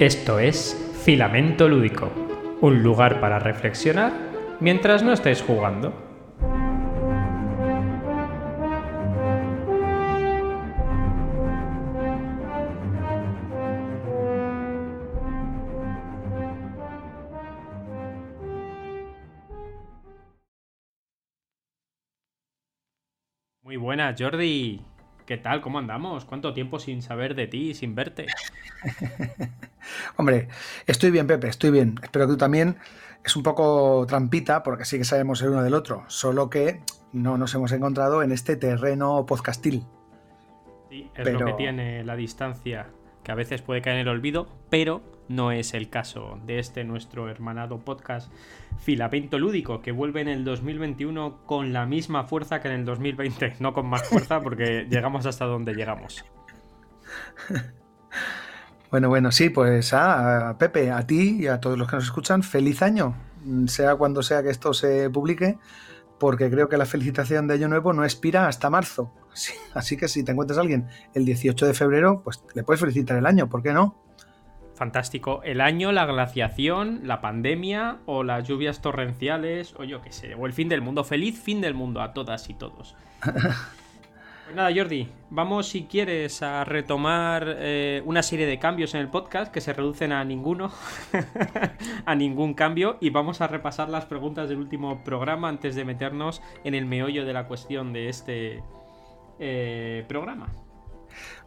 Esto es Filamento Lúdico, un lugar para reflexionar mientras no estés jugando. Muy buenas, Jordi. ¿Qué tal? ¿Cómo andamos? ¿Cuánto tiempo sin saber de ti, sin verte? Hombre, estoy bien, Pepe, estoy bien. Espero que tú también. Es un poco trampita, porque sí que sabemos el uno del otro, solo que no nos hemos encontrado en este terreno podcastil. Sí, es lo que tiene la distancia, que a veces puede caer en el olvido, pero no es el caso de este nuestro hermanado podcast Filamento Lúdico, que vuelve en el 2021 con la misma fuerza que en el 2020, no con más fuerza porque llegamos hasta donde llegamos. Bueno, bueno, sí, pues a Pepe, a ti y a todos los que nos escuchan, feliz año, sea cuando sea que esto se publique, porque creo que la felicitación de Año Nuevo no expira hasta marzo. Así que si te encuentras a alguien el 18 de febrero, pues le puedes felicitar el año, ¿por qué no? Fantástico. El año, la glaciación, la pandemia o las lluvias torrenciales o yo qué sé, o el fin del mundo. Feliz fin del mundo a todas y todos. Pues nada, Jordi, vamos si quieres a retomar eh, una serie de cambios en el podcast que se reducen a ninguno, a ningún cambio, y vamos a repasar las preguntas del último programa antes de meternos en el meollo de la cuestión de este eh, programa.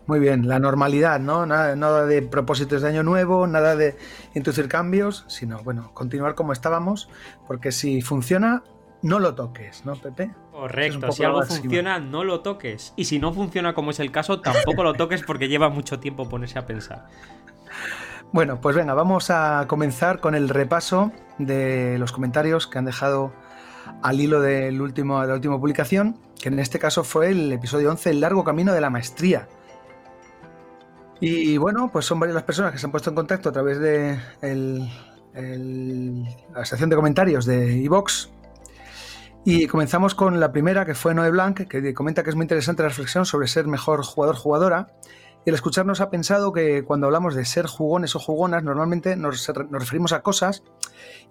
Muy bien, la normalidad, ¿no? Nada, de propósitos de año nuevo, nada de introducir cambios, sino, bueno, continuar como estábamos, porque si funciona, no lo toques, ¿no, Pepe? Correcto, si algo funciona, no lo toques. Y si no funciona como es el caso, tampoco lo toques porque lleva mucho tiempo ponerse a pensar. Bueno, pues venga, vamos a comenzar con el repaso de los comentarios que han dejado al hilo del último, de la última publicación, que en este caso fue el episodio 11, El largo camino de la maestría y bueno, pues son varias las personas que se han puesto en contacto a través de la sección de comentarios de iVox. Y comenzamos con la primera, que fue Noé Blanc, que comenta que es muy interesante la reflexión sobre ser mejor jugador-jugadora. Y al escucharnos ha pensado que cuando hablamos de ser jugones o jugonas, normalmente nos, referimos a cosas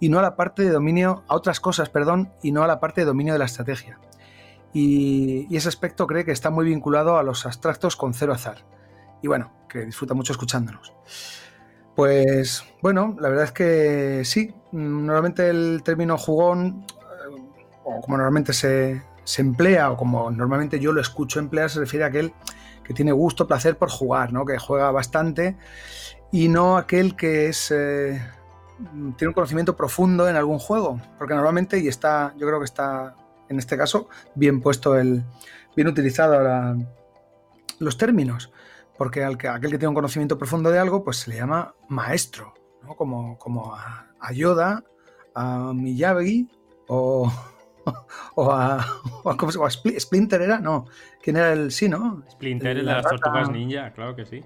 y no a la parte de dominio, a otras cosas, perdón, y no a la parte de dominio de la estrategia. Y, y ese aspecto cree que está muy vinculado a los abstractos con cero azar y bueno, que disfruta mucho escuchándonos. Pues bueno, la verdad es que sí, normalmente el término jugón, o como normalmente se, emplea, o como normalmente yo lo escucho emplear, se refiere a aquel que tiene gusto, placer por jugar, ¿no? que juega bastante, y no aquel que es... Eh, tiene un conocimiento profundo en algún juego, porque normalmente, y está, yo creo que está en este caso bien puesto el, bien utilizado los términos porque aquel que tiene un conocimiento profundo de algo, pues se le llama maestro, ¿no? como, como a, Yoda, a Miyagi o, o a, o a, Splinter era, no, ¿quién era el sí, no? Splinter el de las tortugas ninja, claro que sí.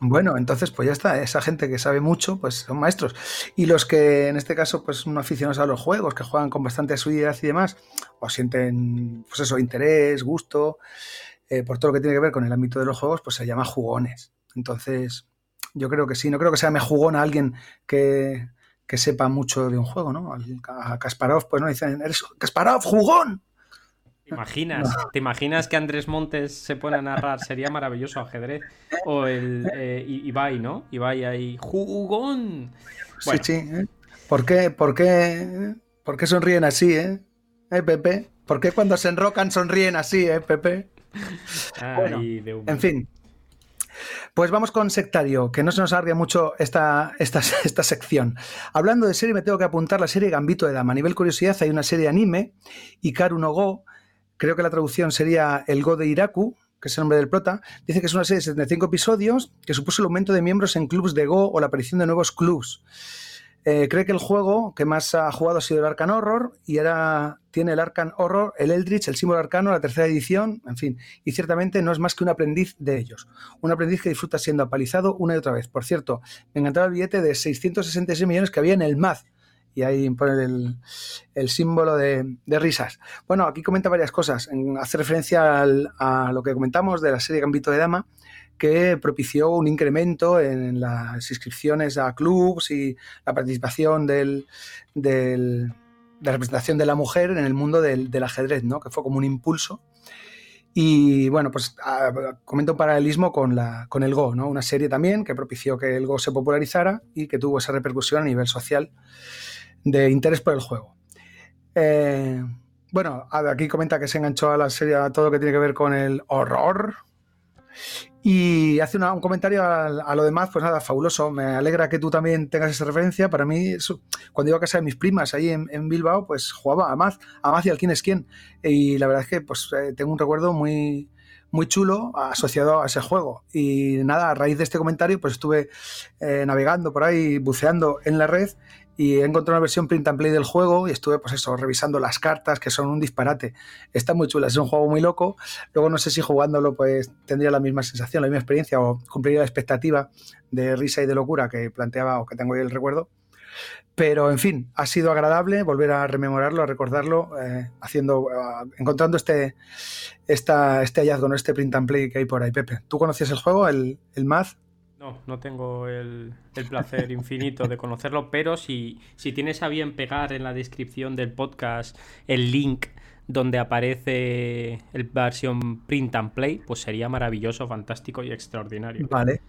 Bueno, entonces pues ya está, esa gente que sabe mucho, pues son maestros. Y los que en este caso pues son aficionados a los juegos, que juegan con bastante asiduidad y demás, o sienten pues eso, interés, gusto, eh, por todo lo que tiene que ver con el ámbito de los juegos, pues se llama jugones. Entonces, yo creo que sí, no creo que sea me jugón a alguien que, sepa mucho de un juego, ¿no? A Kasparov, pues no dicen, eres Kasparov, jugón. ¿Te imaginas? ¿Te imaginas que Andrés Montes se pone a narrar? Sería maravilloso ajedrez. O el eh, Ibai, ¿no? Ibai ahí, jugón. Sí, sí. ¿eh? ¿Por, qué, por, qué, ¿Por qué sonríen así, eh? ¿Eh, Pepe? ¿Por qué cuando se enrocan sonríen así, eh, Pepe? en fin. Pues vamos con Sectario, que no se nos alargue mucho esta, esta, esta, sección. Hablando de serie, me tengo que apuntar la serie Gambito de Dama. A nivel curiosidad, hay una serie anime, Ikaru no Go, creo que la traducción sería El Go de Iraku, que es el nombre del prota. Dice que es una serie de 75 episodios que supuso el aumento de miembros en clubs de Go o la aparición de nuevos clubs. Eh, cree que el juego que más ha jugado ha sido el Arcan Horror y ahora tiene el Arcan Horror, el Eldritch, el símbolo arcano, la tercera edición, en fin, y ciertamente no es más que un aprendiz de ellos. Un aprendiz que disfruta siendo apalizado una y otra vez. Por cierto, me encantaba el billete de 666 millones que había en el MAD y ahí pone el, símbolo de, risas. Bueno, aquí comenta varias cosas. Hace referencia a lo que comentamos de la serie Gambito de Dama, que propició un incremento en las inscripciones a clubs y la participación del, de la representación de la mujer en el mundo del, ajedrez, ¿no? que fue como un impulso. Y bueno, pues comento un paralelismo con, la, con el Go, ¿no? una serie también que propició que el Go se popularizara y que tuvo esa repercusión a nivel social de interés por el juego. Eh, bueno, aquí comenta que se enganchó a la serie a todo lo que tiene que ver con el horror. Y hace un comentario a, lo demás, pues nada, fabuloso. Me alegra que tú también tengas esa referencia. Para mí, cuando iba a casa de mis primas ahí en, Bilbao, pues jugaba a Maz, a Maz y al quién es quién. Y la verdad es que pues eh, tengo un recuerdo muy, muy chulo asociado a ese juego. Y nada, a raíz de este comentario, pues estuve eh, navegando por ahí, buceando en la red y encontré una versión print and play del juego y estuve, pues eso, revisando las cartas, que son un disparate. Está muy chula, es un juego muy loco. Luego no sé si jugándolo, pues tendría la misma sensación, la misma experiencia o cumpliría la expectativa de risa y de locura que planteaba o que tengo ahí el recuerdo. Pero, en fin, ha sido agradable volver a rememorarlo, a recordarlo, eh, haciendo, eh, encontrando este, este hallazgo, ¿no? este print and play que hay por ahí, Pepe. ¿Tú conocías el juego, el, el Math? No, no tengo el, placer infinito de conocerlo, pero si, si tienes a bien pegar en la descripción del podcast el link donde aparece la versión print and play, pues sería maravilloso, fantástico y extraordinario. Vale,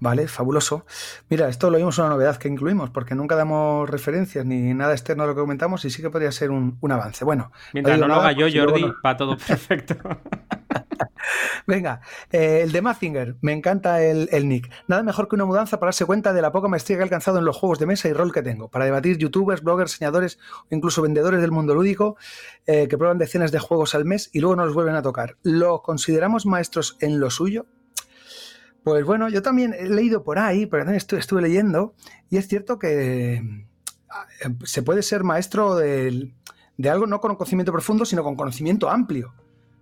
vale, fabuloso. Mira, esto lo vimos una novedad que incluimos, porque nunca damos referencias ni nada externo a lo que comentamos y sí que podría ser un, avance. Bueno, mientras no, lo haga yo, Jordi, va todo perfecto. Venga, eh, el de Mazinger, me encanta el, nick. Nada mejor que una mudanza para darse cuenta de la poca maestría que he alcanzado en los juegos de mesa y rol que tengo, para debatir youtubers, bloggers, señadores o incluso vendedores del mundo lúdico eh, que prueban decenas de juegos al mes y luego no los vuelven a tocar. ¿Lo consideramos maestros en lo suyo? Pues bueno, yo también he leído por ahí, pero también estuve, leyendo, y es cierto que ah, se puede ser maestro de, de algo no con conocimiento profundo, sino con conocimiento amplio.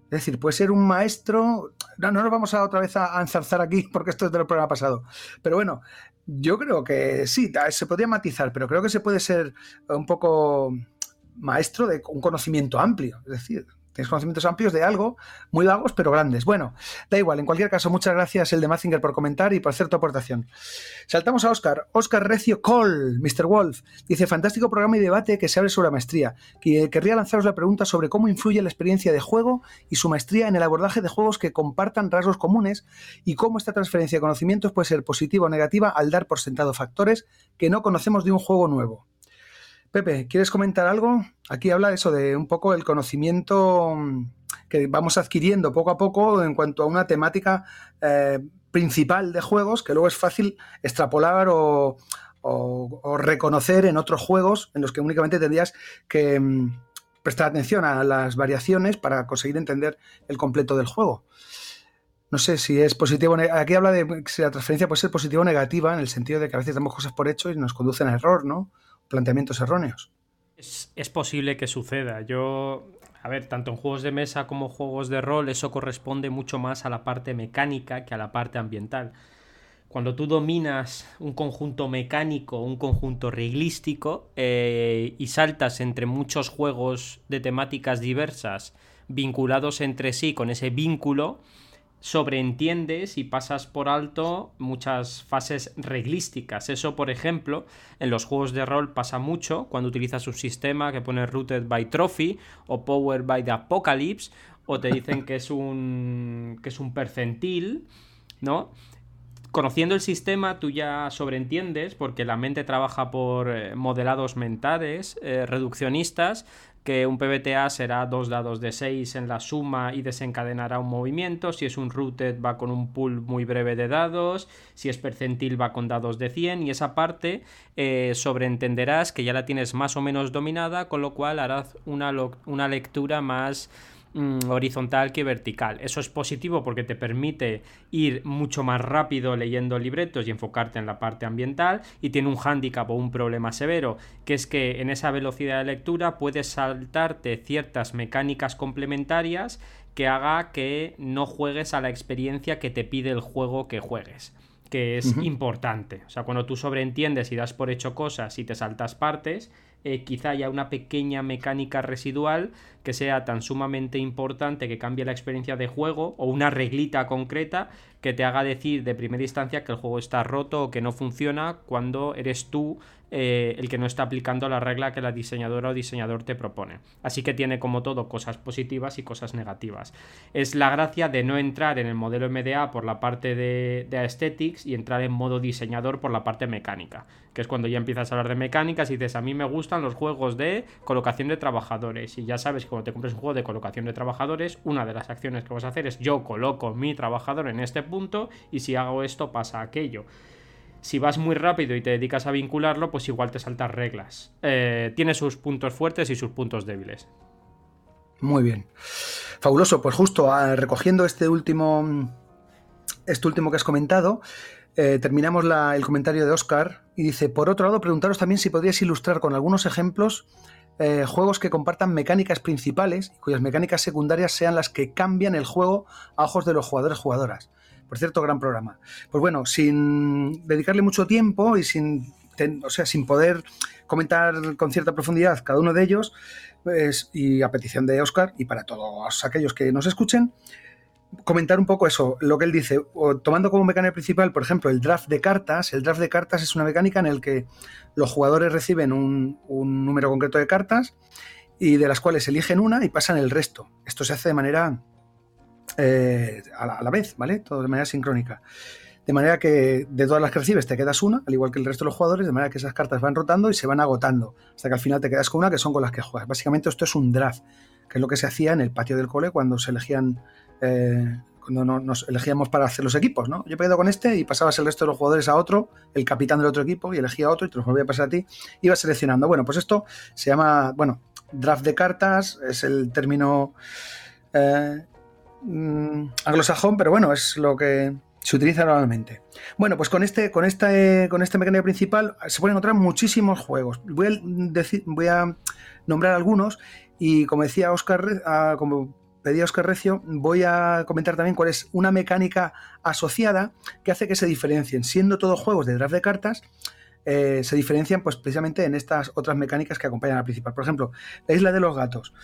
Es decir, puede ser un maestro. No, no nos vamos a otra vez a, enzarzar aquí porque esto es del programa pasado. Pero bueno, yo creo que sí, se podría matizar, pero creo que se puede ser un poco maestro de un conocimiento amplio. Es decir, Tienes conocimientos amplios de algo, muy vagos, pero grandes. Bueno, da igual. En cualquier caso, muchas gracias, el de Mazinger, por comentar y por hacer tu aportación. Saltamos a Oscar. Oscar Recio Cole, Mr. Wolf. Dice: Fantástico programa y debate que se abre sobre la maestría. Querría lanzaros la pregunta sobre cómo influye la experiencia de juego y su maestría en el abordaje de juegos que compartan rasgos comunes y cómo esta transferencia de conocimientos puede ser positiva o negativa al dar por sentado factores que no conocemos de un juego nuevo. Pepe, ¿quieres comentar algo? Aquí habla eso de un poco el conocimiento mm, que vamos adquiriendo poco a poco en cuanto a una temática eh, principal de juegos que luego es fácil extrapolar o, reconocer en otros juegos en los que únicamente tendrías que mm, prestar atención a las variaciones para conseguir entender el completo del juego. No sé si es positivo. Aquí habla de si la transferencia puede ser positiva o negativa, en el sentido de que a veces damos cosas por hecho y nos conducen a error, ¿no? Planteamientos erróneos. Es, posible que suceda. Yo, a ver, tanto en juegos de mesa como juegos de rol, eso corresponde mucho más a la parte mecánica que a la parte ambiental. Cuando tú dominas un conjunto mecánico, un conjunto reglístico, eh, y saltas entre muchos juegos de temáticas diversas vinculados entre sí con ese vínculo, sobreentiendes y pasas por alto muchas fases reglísticas. Eso, por ejemplo, en los juegos de rol pasa mucho cuando utilizas un sistema que pone Rooted by Trophy o Powered by the Apocalypse o te dicen que es un que es un percentil, ¿no? Conociendo el sistema, tú ya sobreentiendes, porque la mente trabaja por eh, modelados mentales, eh, reduccionistas, que un PBTA será dos dados de 6 en la suma y desencadenará un movimiento, si es un rooted va con un pool muy breve de dados, si es percentil va con dados de 100 y esa parte eh, sobreentenderás que ya la tienes más o menos dominada, con lo cual harás una, una lectura más Mm, horizontal que vertical. Eso es positivo porque te permite ir mucho más rápido leyendo libretos y enfocarte en la parte ambiental y tiene un hándicap o un problema severo, que es que en esa velocidad de lectura puedes saltarte ciertas mecánicas complementarias que haga que no juegues a la experiencia que te pide el juego que juegues que es importante. O sea, cuando tú sobreentiendes y das por hecho cosas y te saltas partes, eh, quizá haya una pequeña mecánica residual que sea tan sumamente importante que cambie la experiencia de juego o una reglita concreta que te haga decir de primera instancia que el juego está roto o que no funciona cuando eres tú eh, el que no está aplicando la regla que la diseñadora o diseñador te propone. Así que tiene como todo cosas positivas y cosas negativas. Es la gracia de no entrar en el modelo MDA por la parte de, de aesthetics y entrar en modo diseñador por la parte mecánica, que es cuando ya empiezas a hablar de mecánicas y dices, a mí me gustan los juegos de colocación de trabajadores y ya sabes que cuando te compres un juego de colocación de trabajadores, una de las acciones que vas a hacer es yo coloco mi trabajador en este punto y si hago esto pasa aquello si vas muy rápido y te dedicas a vincularlo, pues igual te saltas reglas. Eh, tiene sus puntos fuertes y sus puntos débiles. Muy bien. Fabuloso. Pues justo ah, recogiendo este último, este último que has comentado, eh, terminamos el comentario de Oscar y dice, por otro lado, preguntaros también si podríais ilustrar con algunos ejemplos eh, juegos que compartan mecánicas principales y cuyas mecánicas secundarias sean las que cambian el juego a ojos de los jugadores jugadoras. Por cierto, gran programa. Pues bueno, sin dedicarle mucho tiempo y sin, o sea, sin poder comentar con cierta profundidad cada uno de ellos, pues, y a petición de Oscar y para todos aquellos que nos escuchen, comentar un poco eso, lo que él dice, tomando como mecánica principal, por ejemplo, el draft de cartas. El draft de cartas es una mecánica en la que los jugadores reciben un, un número concreto de cartas y de las cuales eligen una y pasan el resto. Esto se hace de manera eh, a, la, vez, ¿vale? Todo de manera sincrónica. De manera que de todas las que recibes te quedas una, al igual que el resto de los jugadores, de manera que esas cartas van rotando y se van agotando, hasta que al final te quedas con una que son con las que juegas. Básicamente esto es un draft, que es lo que se hacía en el patio del cole cuando se elegían, eh, cuando nos elegíamos para hacer los equipos, ¿no? Yo he quedado con este y pasabas el resto de los jugadores a otro, el capitán del otro equipo, y elegía a otro y te los volvía a pasar a ti, ibas seleccionando. Bueno, pues esto se llama, bueno, draft de cartas, es el término... Eh, Mm, anglosajón, pero bueno, es lo que se utiliza normalmente. Bueno, pues con este, con este, con este mecánico principal se pueden encontrar muchísimos juegos. Voy a, decir, voy a nombrar algunos y como decía Oscar, ah, como pedía Oscar Recio, voy a comentar también cuál es una mecánica asociada que hace que se diferencien, siendo todos juegos de draft de cartas. Eh, se diferencian pues precisamente en estas otras mecánicas que acompañan al principal. Por ejemplo, la isla de los gatos.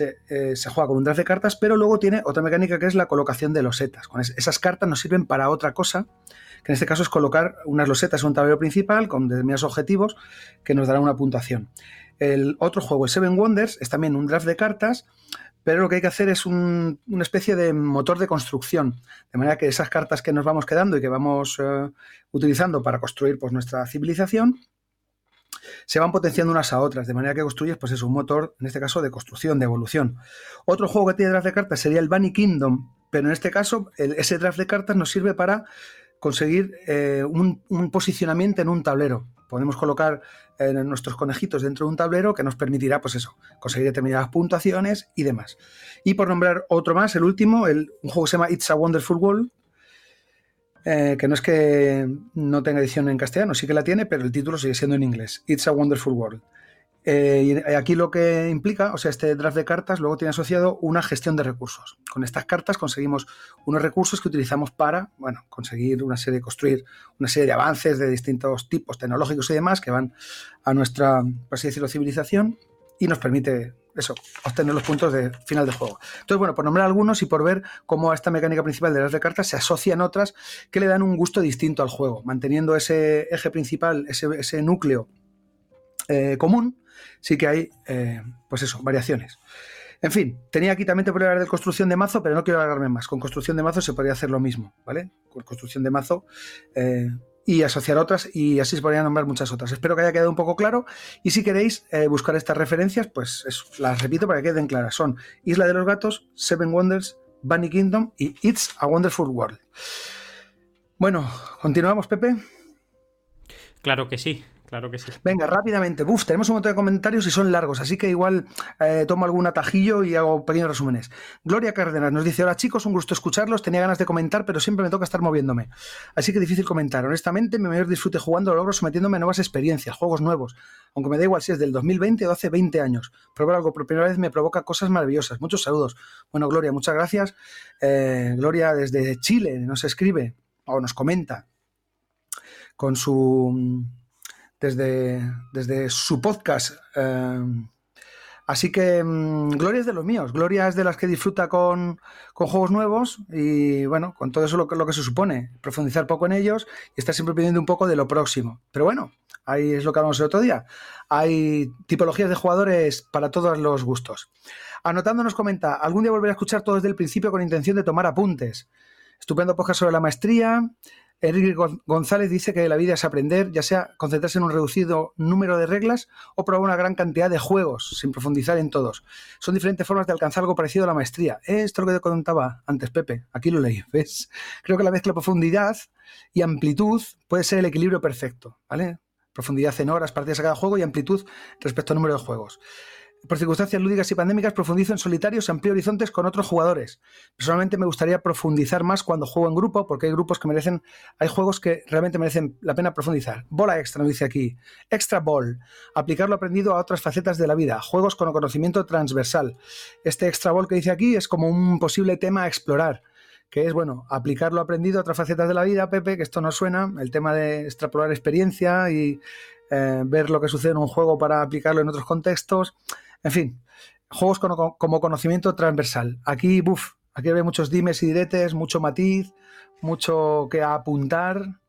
Eh, se, juega con un draft de cartas, pero luego tiene otra mecánica que es la colocación de losetas. Con esas cartas nos sirven para otra cosa, que en este caso es colocar unas losetas en un tablero principal con determinados objetivos que nos darán una puntuación. El otro juego, el Seven Wonders, es también un draft de cartas, pero lo que hay que hacer es una especie de motor de construcción, de manera que esas cartas que nos vamos quedando y que vamos eh, utilizando para construir pues, nuestra civilización, se van potenciando unas a otras, de manera que construyes, pues es un motor, en este caso, de construcción, de evolución. Otro juego que tiene draft de cartas sería el Bunny Kingdom, pero en este caso, ese draft de cartas nos sirve para conseguir eh, un, posicionamiento en un tablero. Podemos colocar eh, nuestros conejitos dentro de un tablero que nos permitirá, pues eso, conseguir determinadas puntuaciones y demás. Y por nombrar otro más, el último, el, un juego que se llama It's a Wonderful World, eh, que no es que no tenga edición en castellano, sí que la tiene, pero el título sigue siendo en inglés. It's a Wonderful World. Eh, y aquí lo que implica, o sea, este draft de cartas luego tiene asociado una gestión de recursos. Con estas cartas conseguimos unos recursos que utilizamos para, bueno, conseguir una serie, construir una serie de avances de distintos tipos tecnológicos y demás que van a nuestra, por así decirlo, civilización y nos permite eso, obtener los puntos de final de juego. Entonces, bueno, por nombrar algunos y por ver cómo a esta mecánica principal de las de cartas se asocian otras que le dan un gusto distinto al juego, manteniendo ese eje principal, ese, núcleo eh, común, sí que hay, eh, pues eso, variaciones. En fin, tenía aquí también te hablar de construcción de mazo, pero no quiero alargarme más. Con construcción de mazo se podría hacer lo mismo, ¿vale? Con construcción de mazo eh, y asociar otras y así se podrían nombrar muchas otras. Espero que haya quedado un poco claro y si queréis eh, buscar estas referencias, pues las repito para que queden claras. Son Isla de los Gatos, Seven Wonders, Bunny Kingdom y It's a Wonderful World. Bueno, continuamos, Pepe. Claro que sí. Claro que sí. Venga, rápidamente. Uf, tenemos un montón de comentarios y son largos, así que igual eh, tomo algún atajillo y hago pequeños resúmenes. Gloria Cárdenas nos dice: Hola chicos, un gusto escucharlos. Tenía ganas de comentar, pero siempre me toca estar moviéndome. Así que difícil comentar. Honestamente, mi mayor disfrute jugando logro sometiéndome a nuevas experiencias, juegos nuevos. Aunque me da igual si es del 2020 o hace 20 años. Probar algo por primera vez me provoca cosas maravillosas. Muchos saludos. Bueno, Gloria, muchas gracias. Eh, Gloria desde Chile nos escribe o nos comenta con su desde, desde su podcast. Eh, así que mm, Gloria es de los míos, Gloria es de las que disfruta con, juegos nuevos y bueno, con todo eso lo, lo que se supone, profundizar poco en ellos y estar siempre pidiendo un poco de lo próximo. Pero bueno, ahí es lo que hablamos el otro día. Hay tipologías de jugadores para todos los gustos. Anotando nos comenta, algún día volveré a escuchar todo desde el principio con intención de tomar apuntes. Estupendo podcast sobre la maestría. Enrique González dice que la vida es aprender, ya sea concentrarse en un reducido número de reglas o probar una gran cantidad de juegos, sin profundizar en todos. Son diferentes formas de alcanzar algo parecido a la maestría. Esto es lo que te contaba antes, Pepe. Aquí lo leí, ¿ves? Creo que la mezcla profundidad y amplitud puede ser el equilibrio perfecto, ¿vale? Profundidad en horas, partidas a cada juego y amplitud respecto al número de juegos. Por circunstancias lúdicas y pandémicas profundizo en solitarios amplio horizontes con otros jugadores. Personalmente me gustaría profundizar más cuando juego en grupo, porque hay grupos que merecen, hay juegos que realmente merecen la pena profundizar. Bola extra, nos dice aquí. Extra ball. Aplicar lo aprendido a otras facetas de la vida. Juegos con conocimiento transversal. Este extra ball que dice aquí es como un posible tema a explorar que es, bueno, aplicar lo aprendido a otras facetas de la vida, Pepe, que esto nos suena, el tema de extrapolar experiencia y eh, ver lo que sucede en un juego para aplicarlo en otros contextos. En fin, juegos como conocimiento transversal. Aquí, buf, aquí hay muchos dimes y diretes, mucho matiz, mucho que apuntar.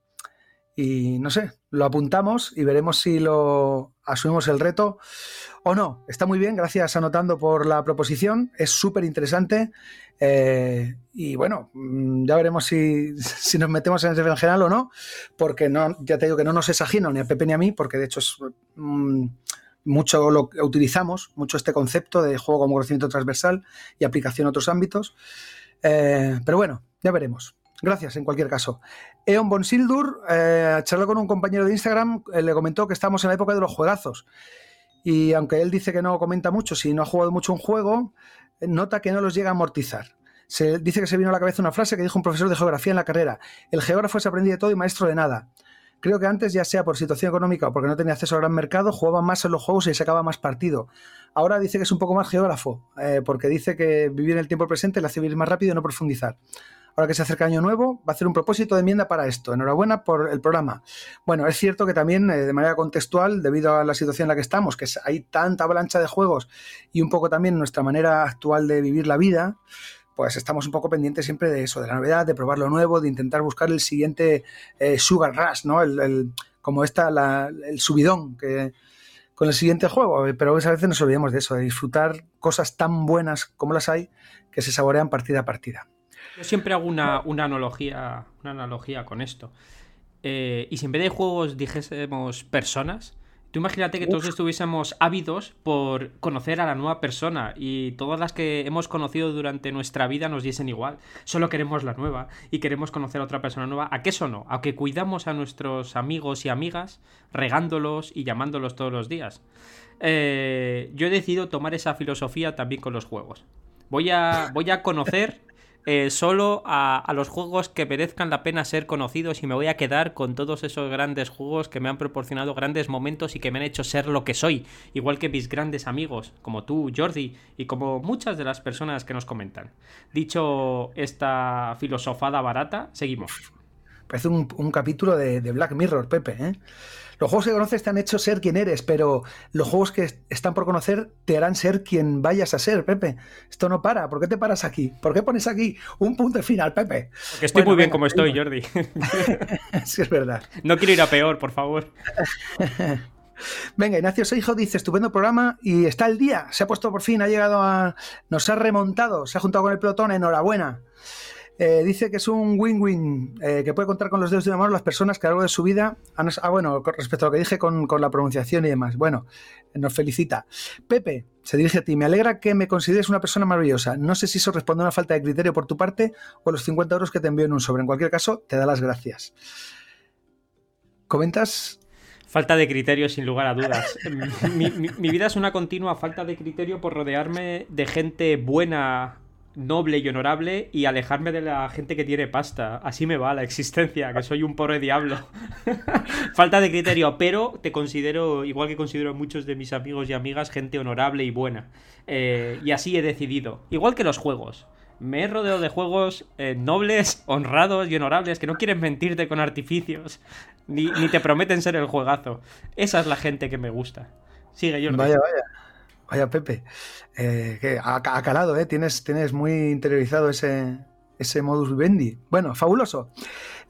Y no sé, lo apuntamos y veremos si lo asumimos el reto o no. Está muy bien, gracias anotando por la proposición, es súper interesante. Eh, y bueno, mm, ya veremos si, nos metemos en ese general o no, porque no, ya te digo que no nos es ni a Pepe ni a mí, porque de hecho es. Mm, mucho lo utilizamos, mucho este concepto de juego como conocimiento transversal y aplicación a otros ámbitos. Eh, pero bueno, ya veremos. Gracias, en cualquier caso. Eon Bonsildur eh, charló con un compañero de Instagram, eh, le comentó que estamos en la época de los juegazos. Y aunque él dice que no comenta mucho, si no ha jugado mucho un juego, nota que no los llega a amortizar. Se dice que se vino a la cabeza una frase que dijo un profesor de geografía en la carrera. El geógrafo es aprendiz de todo y maestro de nada. Creo que antes, ya sea por situación económica o porque no tenía acceso al gran mercado, jugaba más en los juegos y sacaba más partido. Ahora dice que es un poco más geógrafo, eh, porque dice que vivir en el tiempo presente le hace vivir más rápido y no profundizar. Ahora que se acerca año nuevo, va a hacer un propósito de enmienda para esto. Enhorabuena por el programa. Bueno, es cierto que también, eh, de manera contextual, debido a la situación en la que estamos, que hay tanta avalancha de juegos y un poco también nuestra manera actual de vivir la vida, pues estamos un poco pendientes siempre de eso, de la novedad, de probar lo nuevo, de intentar buscar el siguiente eh, sugar rush, ¿no? El, como está el subidón que, con el siguiente juego. Pero a veces nos olvidamos de eso, de disfrutar cosas tan buenas como las hay que se saborean partida a partida. Yo siempre hago una, analogía, una analogía con esto. Eh, y si en vez de juegos dijésemos personas, Tú imagínate que todos estuviésemos ávidos por conocer a la nueva persona y todas las que hemos conocido durante nuestra vida nos diesen igual. Solo queremos la nueva y queremos conocer a otra persona nueva. ¿A qué eso no? A que cuidamos a nuestros amigos y amigas regándolos y llamándolos todos los días. Eh, yo he decidido tomar esa filosofía también con los juegos. Voy a, voy a conocer eh, solo a, los juegos que merezcan la pena ser conocidos y me voy a quedar con todos esos grandes juegos que me han proporcionado grandes momentos y que me han hecho ser lo que soy, igual que mis grandes amigos, como tú, Jordi, y como muchas de las personas que nos comentan. Dicho esta filosofada barata, seguimos. Parece un, capítulo de, de, Black Mirror, Pepe, ¿eh? Los juegos que conoces te han hecho ser quien eres, pero los juegos que están por conocer te harán ser quien vayas a ser, Pepe. Esto no para. ¿Por qué te paras aquí? ¿Por qué pones aquí un punto final, Pepe? Porque estoy muy bien como estoy, Jordi. sí, es verdad. No quiero ir a peor, por favor. Venga, Ignacio Seijo dice, estupendo programa y está el día. Se ha puesto por fin, ha llegado a... Nos ha remontado, se ha juntado con el pelotón, enhorabuena. Eh, dice que es un win-win, eh, que puede contar con los dedos de una mano las personas que a lo largo de su vida. Ah, bueno, respecto a lo que dije con, la pronunciación y demás. Bueno, nos felicita. Pepe, se dirige a ti. Me alegra que me consideres una persona maravillosa. No sé si eso responde a una falta de criterio por tu parte o los 50 euros que te envío en un sobre. En cualquier caso, te da las gracias. ¿Comentas? Falta de criterio, sin lugar a dudas. mi vida es una continua falta de criterio por rodearme de gente buena noble y honorable y alejarme de la gente que tiene pasta. Así me va la existencia, que soy un pobre diablo. Falta de criterio, pero te considero, igual que considero a muchos de mis amigos y amigas, gente honorable y buena. Eh, y así he decidido. Igual que los juegos. Me he rodeado de juegos eh, nobles, honrados y honorables que no quieren mentirte con artificios, ni, te prometen ser el juegazo. Esa es la gente que me gusta. Sigue, Jordi. Vaya, vaya. Vaya, Pepe. Eh, que ha, calado, ¿eh? Tienes, tienes muy interiorizado ese, ese modus vivendi. Bueno, fabuloso.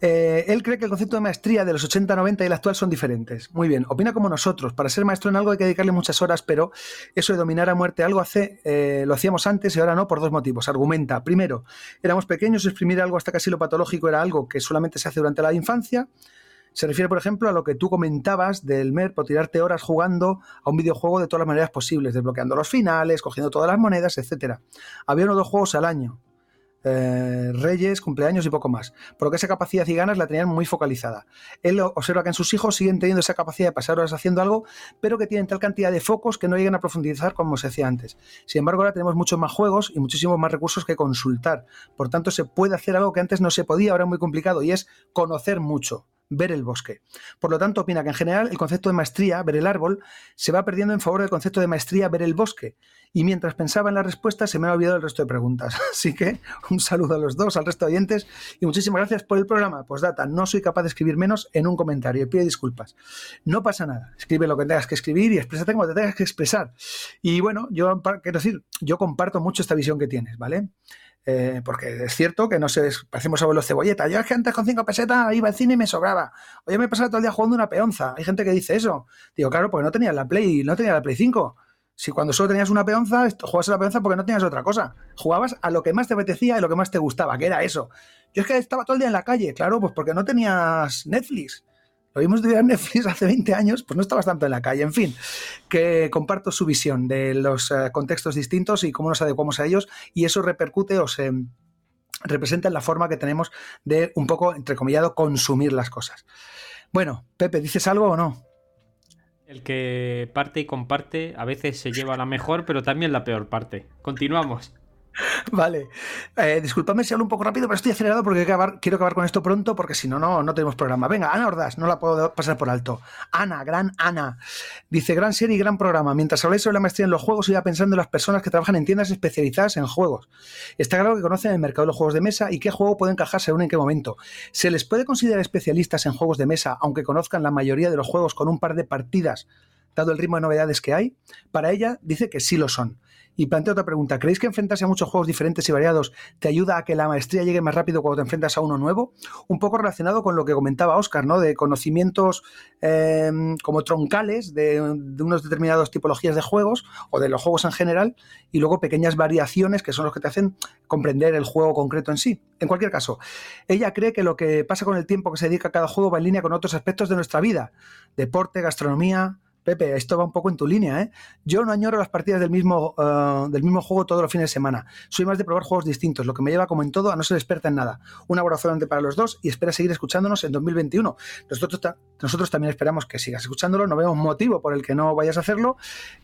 Eh, él cree que el concepto de maestría de los 80, 90 y el actual son diferentes. Muy bien, opina como nosotros. Para ser maestro en algo hay que dedicarle muchas horas, pero eso de dominar a muerte algo hace, eh, lo hacíamos antes y ahora no por dos motivos. Argumenta. Primero, éramos pequeños, exprimir algo hasta casi lo patológico era algo que solamente se hace durante la infancia. Se refiere, por ejemplo, a lo que tú comentabas del MER por tirarte horas jugando a un videojuego de todas las maneras posibles, desbloqueando los finales, cogiendo todas las monedas, etc. Había uno o dos juegos al año. Eh, reyes, cumpleaños y poco más. Por lo que esa capacidad y ganas la tenían muy focalizada. Él observa que en sus hijos siguen teniendo esa capacidad de pasar horas haciendo algo, pero que tienen tal cantidad de focos que no llegan a profundizar como se hacía antes. Sin embargo, ahora tenemos muchos más juegos y muchísimos más recursos que consultar. Por tanto, se puede hacer algo que antes no se podía, ahora es muy complicado, y es conocer mucho ver el bosque. Por lo tanto, opina que en general el concepto de maestría, ver el árbol, se va perdiendo en favor del concepto de maestría, ver el bosque. Y mientras pensaba en la respuesta, se me ha olvidado el resto de preguntas. Así que un saludo a los dos, al resto de oyentes, y muchísimas gracias por el programa. Pues data, no soy capaz de escribir menos en un comentario, pido disculpas. No pasa nada, escribe lo que tengas que escribir y exprésate como te tengas que expresar. Y bueno, yo quiero decir, yo comparto mucho esta visión que tienes, ¿vale? Eh, porque es cierto que no sé, parecemos abuelos cebolleta. Yo es que antes con cinco pesetas iba al cine y me sobraba. Oye, me pasaba todo el día jugando una peonza. Hay gente que dice eso. Digo, claro, porque no tenías la Play, no tenía la Play 5. Si cuando solo tenías una peonza, jugabas a la peonza porque no tenías otra cosa. Jugabas a lo que más te apetecía y lo que más te gustaba, que era eso. Yo es que estaba todo el día en la calle, claro, pues porque no tenías Netflix. Lo vimos de Netflix hace 20 años, pues no estabas tanto en la calle. En fin, que comparto su visión de los eh, contextos distintos y cómo nos adecuamos a ellos y eso repercute o se representa en la forma que tenemos de un poco, entrecomillado, consumir las cosas. Bueno, Pepe, ¿dices algo o no? El que parte y comparte a veces se lleva la mejor, pero también la peor parte. Continuamos. Vale. Eh, disculpadme si hablo un poco rápido, pero estoy acelerado porque quiero acabar, con esto pronto porque si no, no tenemos programa. Venga, Ana Ordaz, no la puedo pasar por alto. Ana, gran Ana. Dice, gran serie y gran programa. Mientras habláis sobre la maestría en los juegos, iba pensando en las personas que trabajan en tiendas especializadas en juegos. Está claro que conocen el mercado de los juegos de mesa y qué juego puede encajarse según en qué momento. ¿Se les puede considerar especialistas en juegos de mesa, aunque conozcan la mayoría de los juegos con un par de partidas, dado el ritmo de novedades que hay? Para ella, dice que sí lo son. Y planteo otra pregunta. ¿Creéis que enfrentarse a muchos juegos diferentes y variados te ayuda a que la maestría llegue más rápido cuando te enfrentas a uno nuevo? Un poco relacionado con lo que comentaba Oscar, ¿no? De conocimientos em, como troncales de, de unas determinadas tipologías de juegos o de los juegos en general y luego pequeñas variaciones que son los que te hacen comprender el juego concreto en sí. En cualquier caso, ella cree que lo que pasa con el tiempo que se dedica a cada juego va en línea con otros aspectos de nuestra vida. Deporte, gastronomía, Pepe, esto va un poco en tu línea, ¿eh? Yo no añoro las partidas del mismo, eh, del mismo juego todos los fines de semana. Soy más de probar juegos distintos, lo que me lleva, como en todo, a no ser experta en nada. Un abrazo grande para los dos y espera seguir escuchándonos en 2021. Nosotros, nosotros también esperamos que sigas escuchándolo, no vemos motivo por el que no vayas a hacerlo.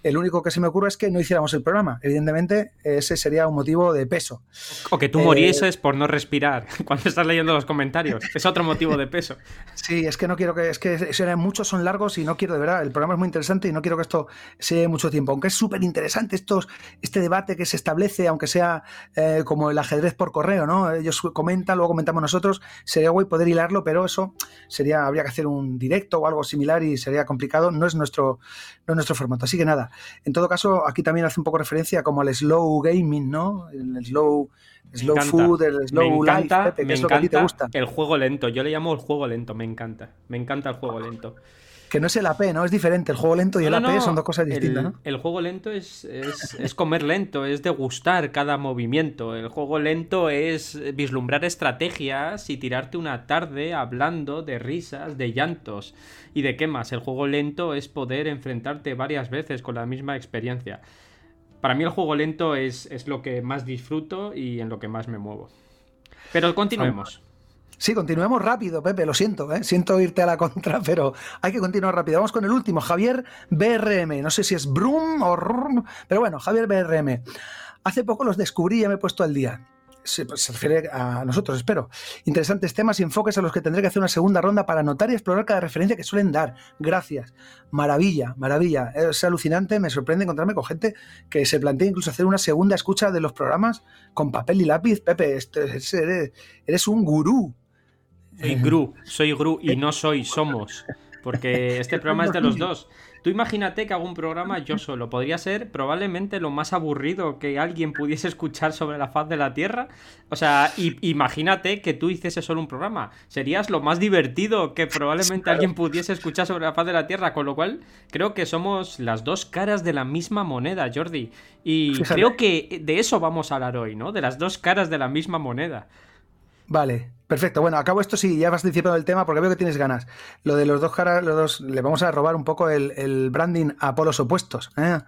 El único que se me ocurre es que no hiciéramos el programa. Evidentemente, ese sería un motivo de peso. O que tú morieses eh, por no respirar cuando estás leyendo los comentarios. Es otro motivo de peso. Sí, es que no quiero que. Es que muchos son largos y no quiero, de verdad. El programa es muy interesante y no quiero que esto sea mucho tiempo. Aunque es súper interesante este debate que se establece, aunque sea eh, como el ajedrez por correo, ¿no? Ellos comentan, luego comentamos nosotros. Sería guay poder hilarlo, pero eso sería, habría que hacer un directo o algo similar y sería complicado. No es nuestro, no es nuestro formato. Así que nada. En todo caso, aquí también hace un poco referencia como al slow gaming, ¿no? El slow slow food, el slow life, que es lo que a ti te gusta. El juego lento, yo le llamo el juego lento, me encanta. Me encanta el juego lento. Que no es el AP, ¿no? Es diferente. El juego lento y el AP son dos cosas distintas, ¿no? El juego lento es, es, comer lento, es degustar cada movimiento. El juego lento es vislumbrar estrategias y tirarte una tarde hablando de risas, de llantos y de qué más. El juego lento es poder enfrentarte varias veces con la misma experiencia. Para mí el juego lento es, es lo que más disfruto y en lo que más me muevo. Pero continuemos. Sí, continuemos rápido, Pepe, lo siento, ¿eh? siento irte a la contra, pero hay que continuar rápido. Vamos con el último, Javier BRM. No sé si es Brum o Rum, pero bueno, Javier BRM. Hace poco los descubrí y ya me he puesto al día. se, pues, se, refiere a nosotros, espero. Interesantes temas y enfoques a los que tendré que hacer una segunda ronda para anotar y explorar cada referencia que suelen dar. Gracias. Maravilla, maravilla. Es alucinante, me sorprende encontrarme con gente que se plantea incluso hacer una segunda escucha de los programas con papel y lápiz. Pepe, eres, un gurú. Soy gurú, soy gurú y no soy, somos. Porque este programa es de los dos. Tú imagínate que hago un programa yo solo. Podría ser probablemente lo más aburrido que alguien pudiese escuchar sobre la faz de la Tierra. O sea, imagínate que tú hiciese solo un programa. Serías lo más divertido que probablemente alguien pudiese escuchar sobre la faz de la Tierra. Con lo cual, creo que somos las dos caras de la misma moneda, Jordi. Y creo que de eso vamos a hablar hoy, ¿no? De las dos caras de la misma moneda. Vale, perfecto. Bueno, acabo esto sí, ya vas diciendo el tema porque veo que tienes ganas. Lo de los dos caras, los dos, le vamos a robar un poco el, branding a polos opuestos. ¿eh?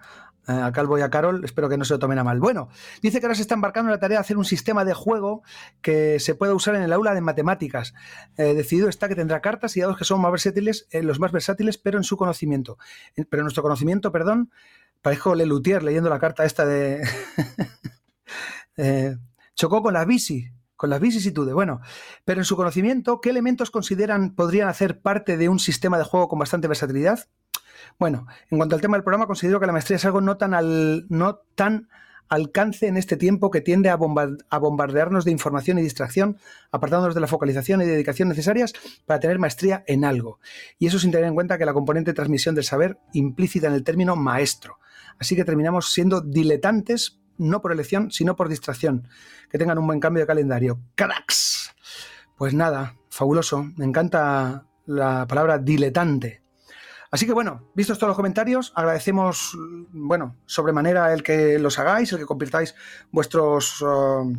A Calvo y a Carol, espero que no se lo tomen a mal. Bueno, dice que ahora se está embarcando en la tarea de hacer un sistema de juego que se pueda usar en el aula de matemáticas. Eh, decidido está que tendrá cartas y dados que son más versátiles, eh, los más versátiles, pero en su conocimiento. Pero en nuestro conocimiento, perdón, parezco Lelutier leyendo la carta esta de. chocó con la bici con las vicisitudes. Bueno, pero en su conocimiento, ¿qué elementos consideran podrían hacer parte de un sistema de juego con bastante versatilidad? Bueno, en cuanto al tema del programa, considero que la maestría es algo no tan, al, no tan alcance en este tiempo que tiende a, bombardearnos de información y distracción, apartándonos de la focalización y dedicación necesarias para tener maestría en algo. Y eso sin tener en cuenta que la componente de transmisión del saber implícita en el término maestro. Así que terminamos siendo diletantes no por elección, sino por distracción. Que tengan un buen cambio de calendario. ¡Cracks! Pues nada, fabuloso. Me encanta la palabra diletante. Así que bueno, vistos todos los comentarios, agradecemos, bueno, sobremanera el que los hagáis, el que compartáis vuestros, uh,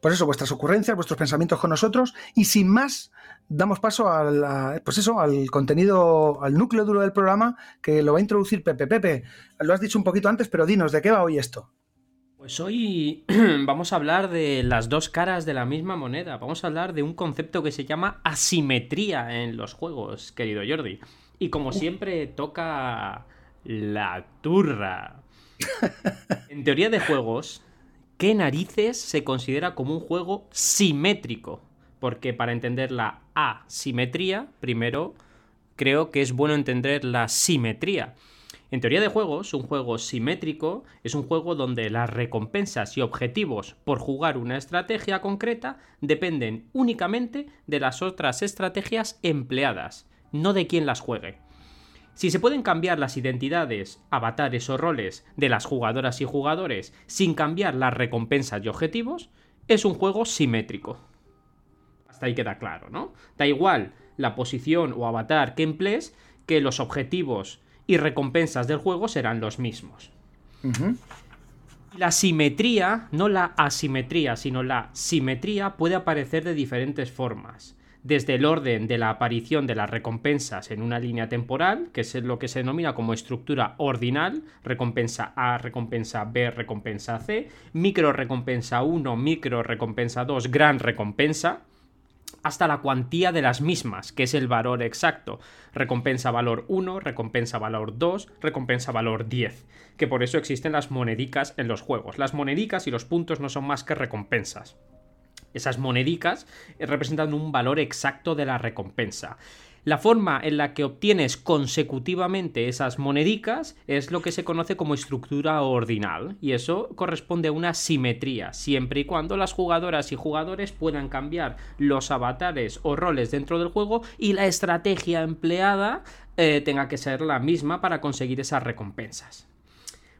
pues eso, vuestras ocurrencias, vuestros pensamientos con nosotros. Y sin más, damos paso al, pues eso, al contenido, al núcleo duro del programa que lo va a introducir Pepe. Pepe, lo has dicho un poquito antes, pero dinos, ¿de qué va hoy esto? Pues hoy vamos a hablar de las dos caras de la misma moneda. Vamos a hablar de un concepto que se llama asimetría en los juegos, querido Jordi. Y como siempre, toca la turra. En teoría de juegos, ¿qué narices se considera como un juego simétrico? porque para entender la asimetría, primero creo que es bueno entender la simetría. En teoría de juegos, un juego simétrico es un juego donde las recompensas y objetivos por jugar una estrategia concreta dependen únicamente de las otras estrategias empleadas, no de quién las juegue. Si se pueden cambiar las identidades, avatares o roles de las jugadoras y jugadores sin cambiar las recompensas y objetivos, es un juego simétrico. Hasta ahí queda claro, ¿no? Da igual la posición o avatar que emplees, que los objetivos y recompensas del juego serán los mismos. La simetría, no la asimetría, sino la simetría puede aparecer de diferentes formas. Desde el orden de la aparición de las recompensas en una línea temporal, que es lo que se denomina como estructura ordinal, recompensa A, recompensa B, recompensa C, micro recompensa 1, micro recompensa 2, gran recompensa, hasta la cuantía de las mismas, que es el valor exacto. Recompensa valor 1, recompensa valor 2, recompensa valor 10. Que por eso existen las monedicas en los juegos. Las monedicas y los puntos no son más que recompensas. Esas monedicas representan un valor exacto de la recompensa. La forma en la que obtienes consecutivamente esas monedicas es lo que se conoce como estructura ordinal y eso corresponde a una simetría, siempre y cuando las jugadoras y jugadores puedan cambiar los avatares o roles dentro del juego y la estrategia empleada eh, tenga que ser la misma para conseguir esas recompensas.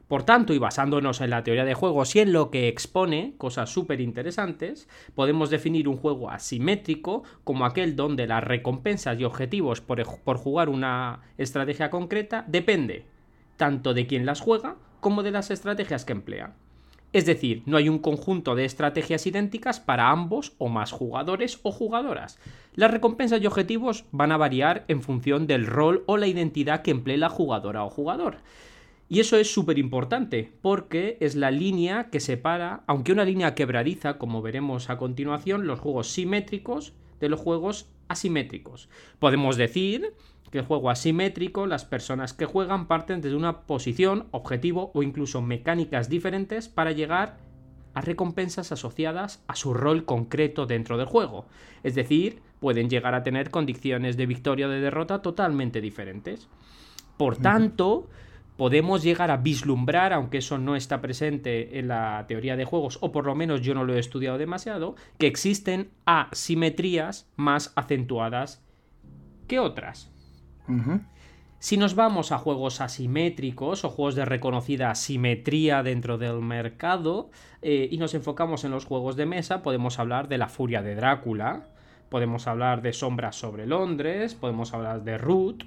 Por tanto, y basándonos en la teoría de juegos y en lo que expone, cosas súper interesantes, podemos definir un juego asimétrico como aquel donde las recompensas y objetivos por, jugar una estrategia concreta depende tanto de quien las juega como de las estrategias que emplea. Es decir, no hay un conjunto de estrategias idénticas para ambos o más jugadores o jugadoras. Las recompensas y objetivos van a variar en función del rol o la identidad que emplee la jugadora o jugador. Y eso es súper importante porque es la línea que separa, aunque una línea quebradiza, como veremos a continuación, los juegos simétricos de los juegos asimétricos. Podemos decir que el juego asimétrico, las personas que juegan parten desde una posición, objetivo o incluso mecánicas diferentes para llegar a recompensas asociadas a su rol concreto dentro del juego. Es decir, pueden llegar a tener condiciones de victoria o de derrota totalmente diferentes. Por tanto, podemos llegar a vislumbrar, aunque eso no está presente en la teoría de juegos, o por lo menos yo no lo he estudiado demasiado, que existen asimetrías más acentuadas que otras. Si nos vamos a juegos asimétricos o juegos de reconocida asimetría dentro del mercado eh, y nos enfocamos en los juegos de mesa, podemos hablar de la furia de Drácula, podemos hablar de Sombras sobre Londres, podemos hablar de Root,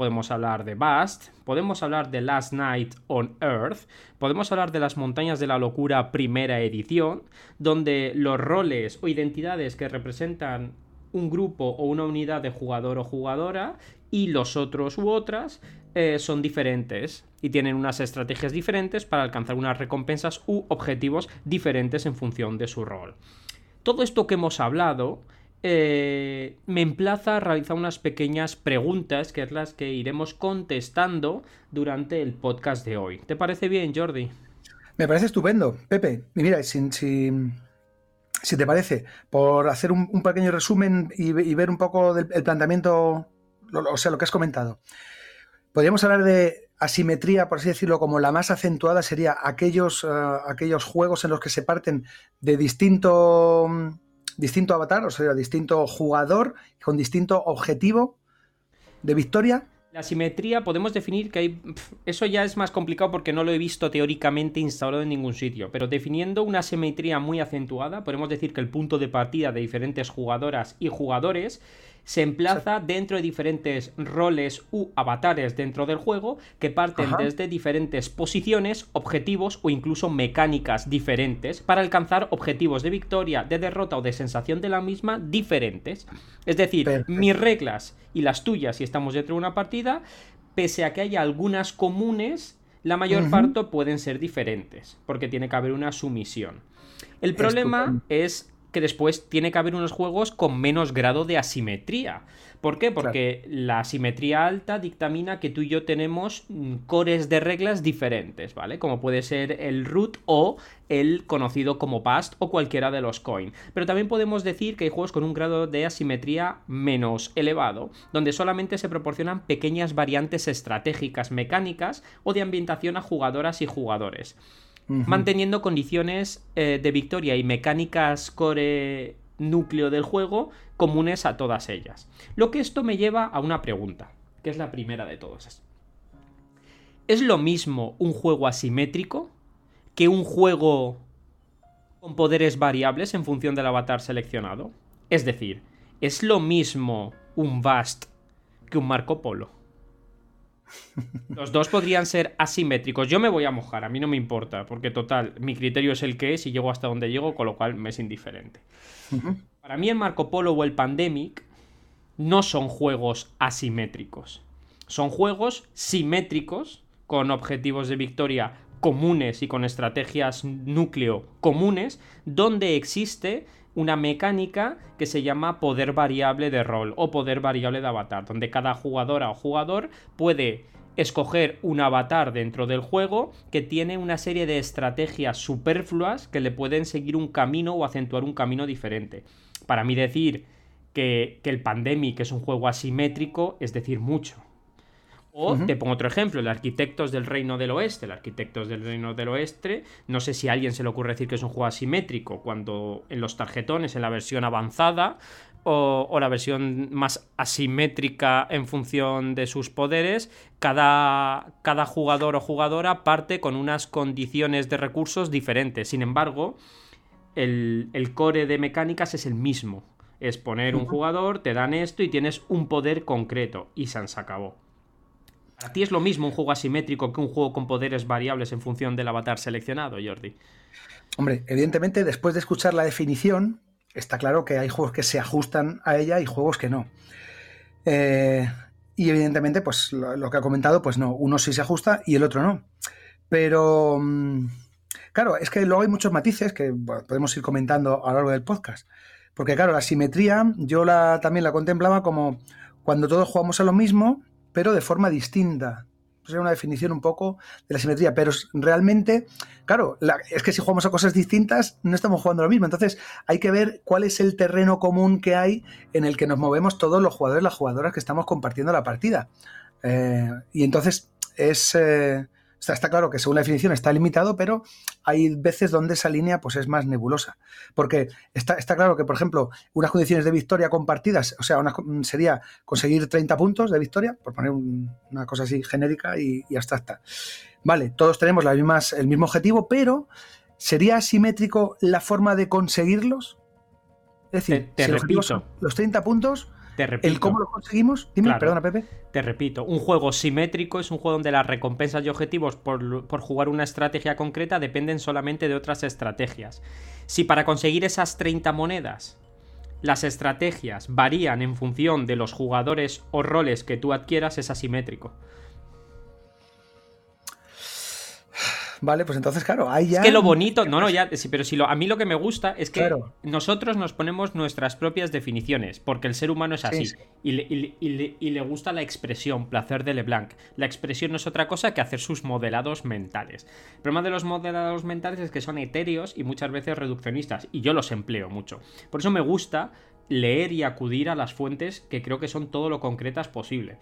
podemos hablar de Bast, podemos hablar de Last Night on Earth, podemos hablar de las Montañas de la Locura primera edición, donde los roles o identidades que representan un grupo o una unidad de jugador o jugadora y los otros u otras eh, son diferentes y tienen unas estrategias diferentes para alcanzar unas recompensas u objetivos diferentes en función de su rol. Todo esto que hemos hablado eh, me emplaza a realizar unas pequeñas preguntas que es las que iremos contestando durante el podcast de hoy. ¿Te parece bien, Jordi? Me parece estupendo, Pepe. Y mira, si, si, te parece, por hacer un, pequeño resumen y, ver un poco del planteamiento, o sea, lo que has comentado. Podríamos hablar de asimetría, por así decirlo, como la más acentuada sería aquellos, eh, aquellos juegos en los que se parten de distinto distinto avatar, o sea, distinto jugador con distinto objetivo de victoria. La simetría podemos definir que hay... Eso ya es más complicado porque no lo he visto teóricamente instalado en ningún sitio, pero definiendo una simetría muy acentuada, podemos decir que el punto de partida de diferentes jugadoras y jugadores se emplaza dentro de diferentes roles u avatares dentro del juego que parten desde diferentes posiciones, objetivos o incluso mecánicas diferentes para alcanzar objetivos de victoria, de derrota o de sensación de la misma diferentes. Es decir, mis reglas y las tuyas si estamos dentro de una partida, pese a que haya algunas comunes, la mayor parte pueden ser diferentes, porque tiene que haber una sumisión. El problema es que después tiene que haber unos juegos con menos grado de asimetría. ¿Por qué? Porque la asimetría alta dictamina que tú y yo tenemos mm, cores de reglas diferentes, ¿vale? Como puede ser el root o el conocido como past o cualquiera de los coin. Pero también podemos decir que hay juegos con un grado de asimetría menos elevado, donde solamente se proporcionan pequeñas variantes estratégicas mecánicas o de ambientación a jugadoras y jugadores manteniendo condiciones eh, de victoria y mecánicas core núcleo del juego comunes a todas ellas. Lo que esto me lleva a una pregunta, que es la primera de todas. ¿Es lo mismo un juego asimétrico que un juego con poderes variables en función del avatar seleccionado? Es decir, ¿es lo mismo un Vast que un Marco Polo? Los dos podrían ser asimétricos. Yo me voy a mojar, a mí no me importa, porque total, mi criterio es el que es y llego hasta donde llego, con lo cual me es indiferente. Para mí el Marco Polo o el Pandemic no son juegos asimétricos. Son juegos simétricos, con objetivos de victoria comunes y con estrategias núcleo comunes, donde existe una mecánica que se llama poder variable de rol o poder variable de avatar, donde cada jugadora o jugador puede escoger un avatar dentro del juego que tiene una serie de estrategias superfluas que le pueden seguir un camino o acentuar un camino diferente. Para mí decir que, que el Pandemic es un juego asimétrico es decir mucho. O te pongo otro ejemplo, el Arquitectos del Reino del Oeste. El Arquitectos del Reino del Oeste, no sé si a alguien se le ocurre decir que es un juego asimétrico, cuando en los tarjetones, en la versión avanzada, o, la versión más asimétrica en función de sus poderes, cada, cada, jugador o jugadora parte con unas condiciones de recursos diferentes. Sin embargo, el, el core de mecánicas es el mismo. Es poner un jugador, te dan esto y tienes un poder concreto. Y se acabó. ¿A ti es lo mismo un juego asimétrico que un juego con poderes variables en función del avatar seleccionado, Jordi? Hombre, evidentemente, después de escuchar la definición, está claro que hay juegos que se ajustan a ella y juegos que no. Eh, y evidentemente, pues lo, que ha comentado, pues no, uno sí se ajusta y el otro no. Pero, mm, claro, es que luego hay muchos matices que podemos ir comentando a lo largo del podcast. Porque, claro, la simetría yo la, también la contemplaba como cuando todos jugamos a lo mismo, pero de forma distinta. sería una definición un poco de la simetría, pero realmente, claro, es que si jugamos a cosas distintas, no estamos jugando lo mismo. Entonces, hay que ver cuál es el terreno común que hay en el que nos movemos todos los jugadores y las jugadoras que estamos compartiendo la partida. Eh, y entonces es... Eh, Está, claro que según la definición está limitado, pero hay veces donde esa línea pues, es más nebulosa. Porque está, está claro que, por ejemplo, unas condiciones de victoria compartidas, o sea, una, sería conseguir 30 puntos de victoria, por poner una cosa así genérica y, abstracta. Vale, todos tenemos las mismas, el mismo objetivo, pero ¿sería asimétrico la forma de conseguirlos? Es decir, te, repito. los 30 puntos, te repito. ¿El cómo lo conseguimos? Dime, perdona, Pepe. Te repito, un juego simétrico es un juego donde las recompensas y objetivos por, por, jugar una estrategia concreta dependen solamente de otras estrategias. Si para conseguir esas 30 monedas las estrategias varían en función de los jugadores o roles que tú adquieras, es asimétrico. Vale, pues entonces, claro, ahí ya. Es que lo bonito, no, no, ya, sí, pero si lo, a mí lo que me gusta es que nosotros nos ponemos nuestras propias definiciones, porque el ser humano es así. Y, le, gusta la expresión, placer de Leblanc. La expresión no es otra cosa que hacer sus modelados mentales. El problema de los modelados mentales es que son etéreos y muchas veces reduccionistas, y yo los empleo mucho. Por eso me gusta leer y acudir a las fuentes que creo que son todo lo concretas posible.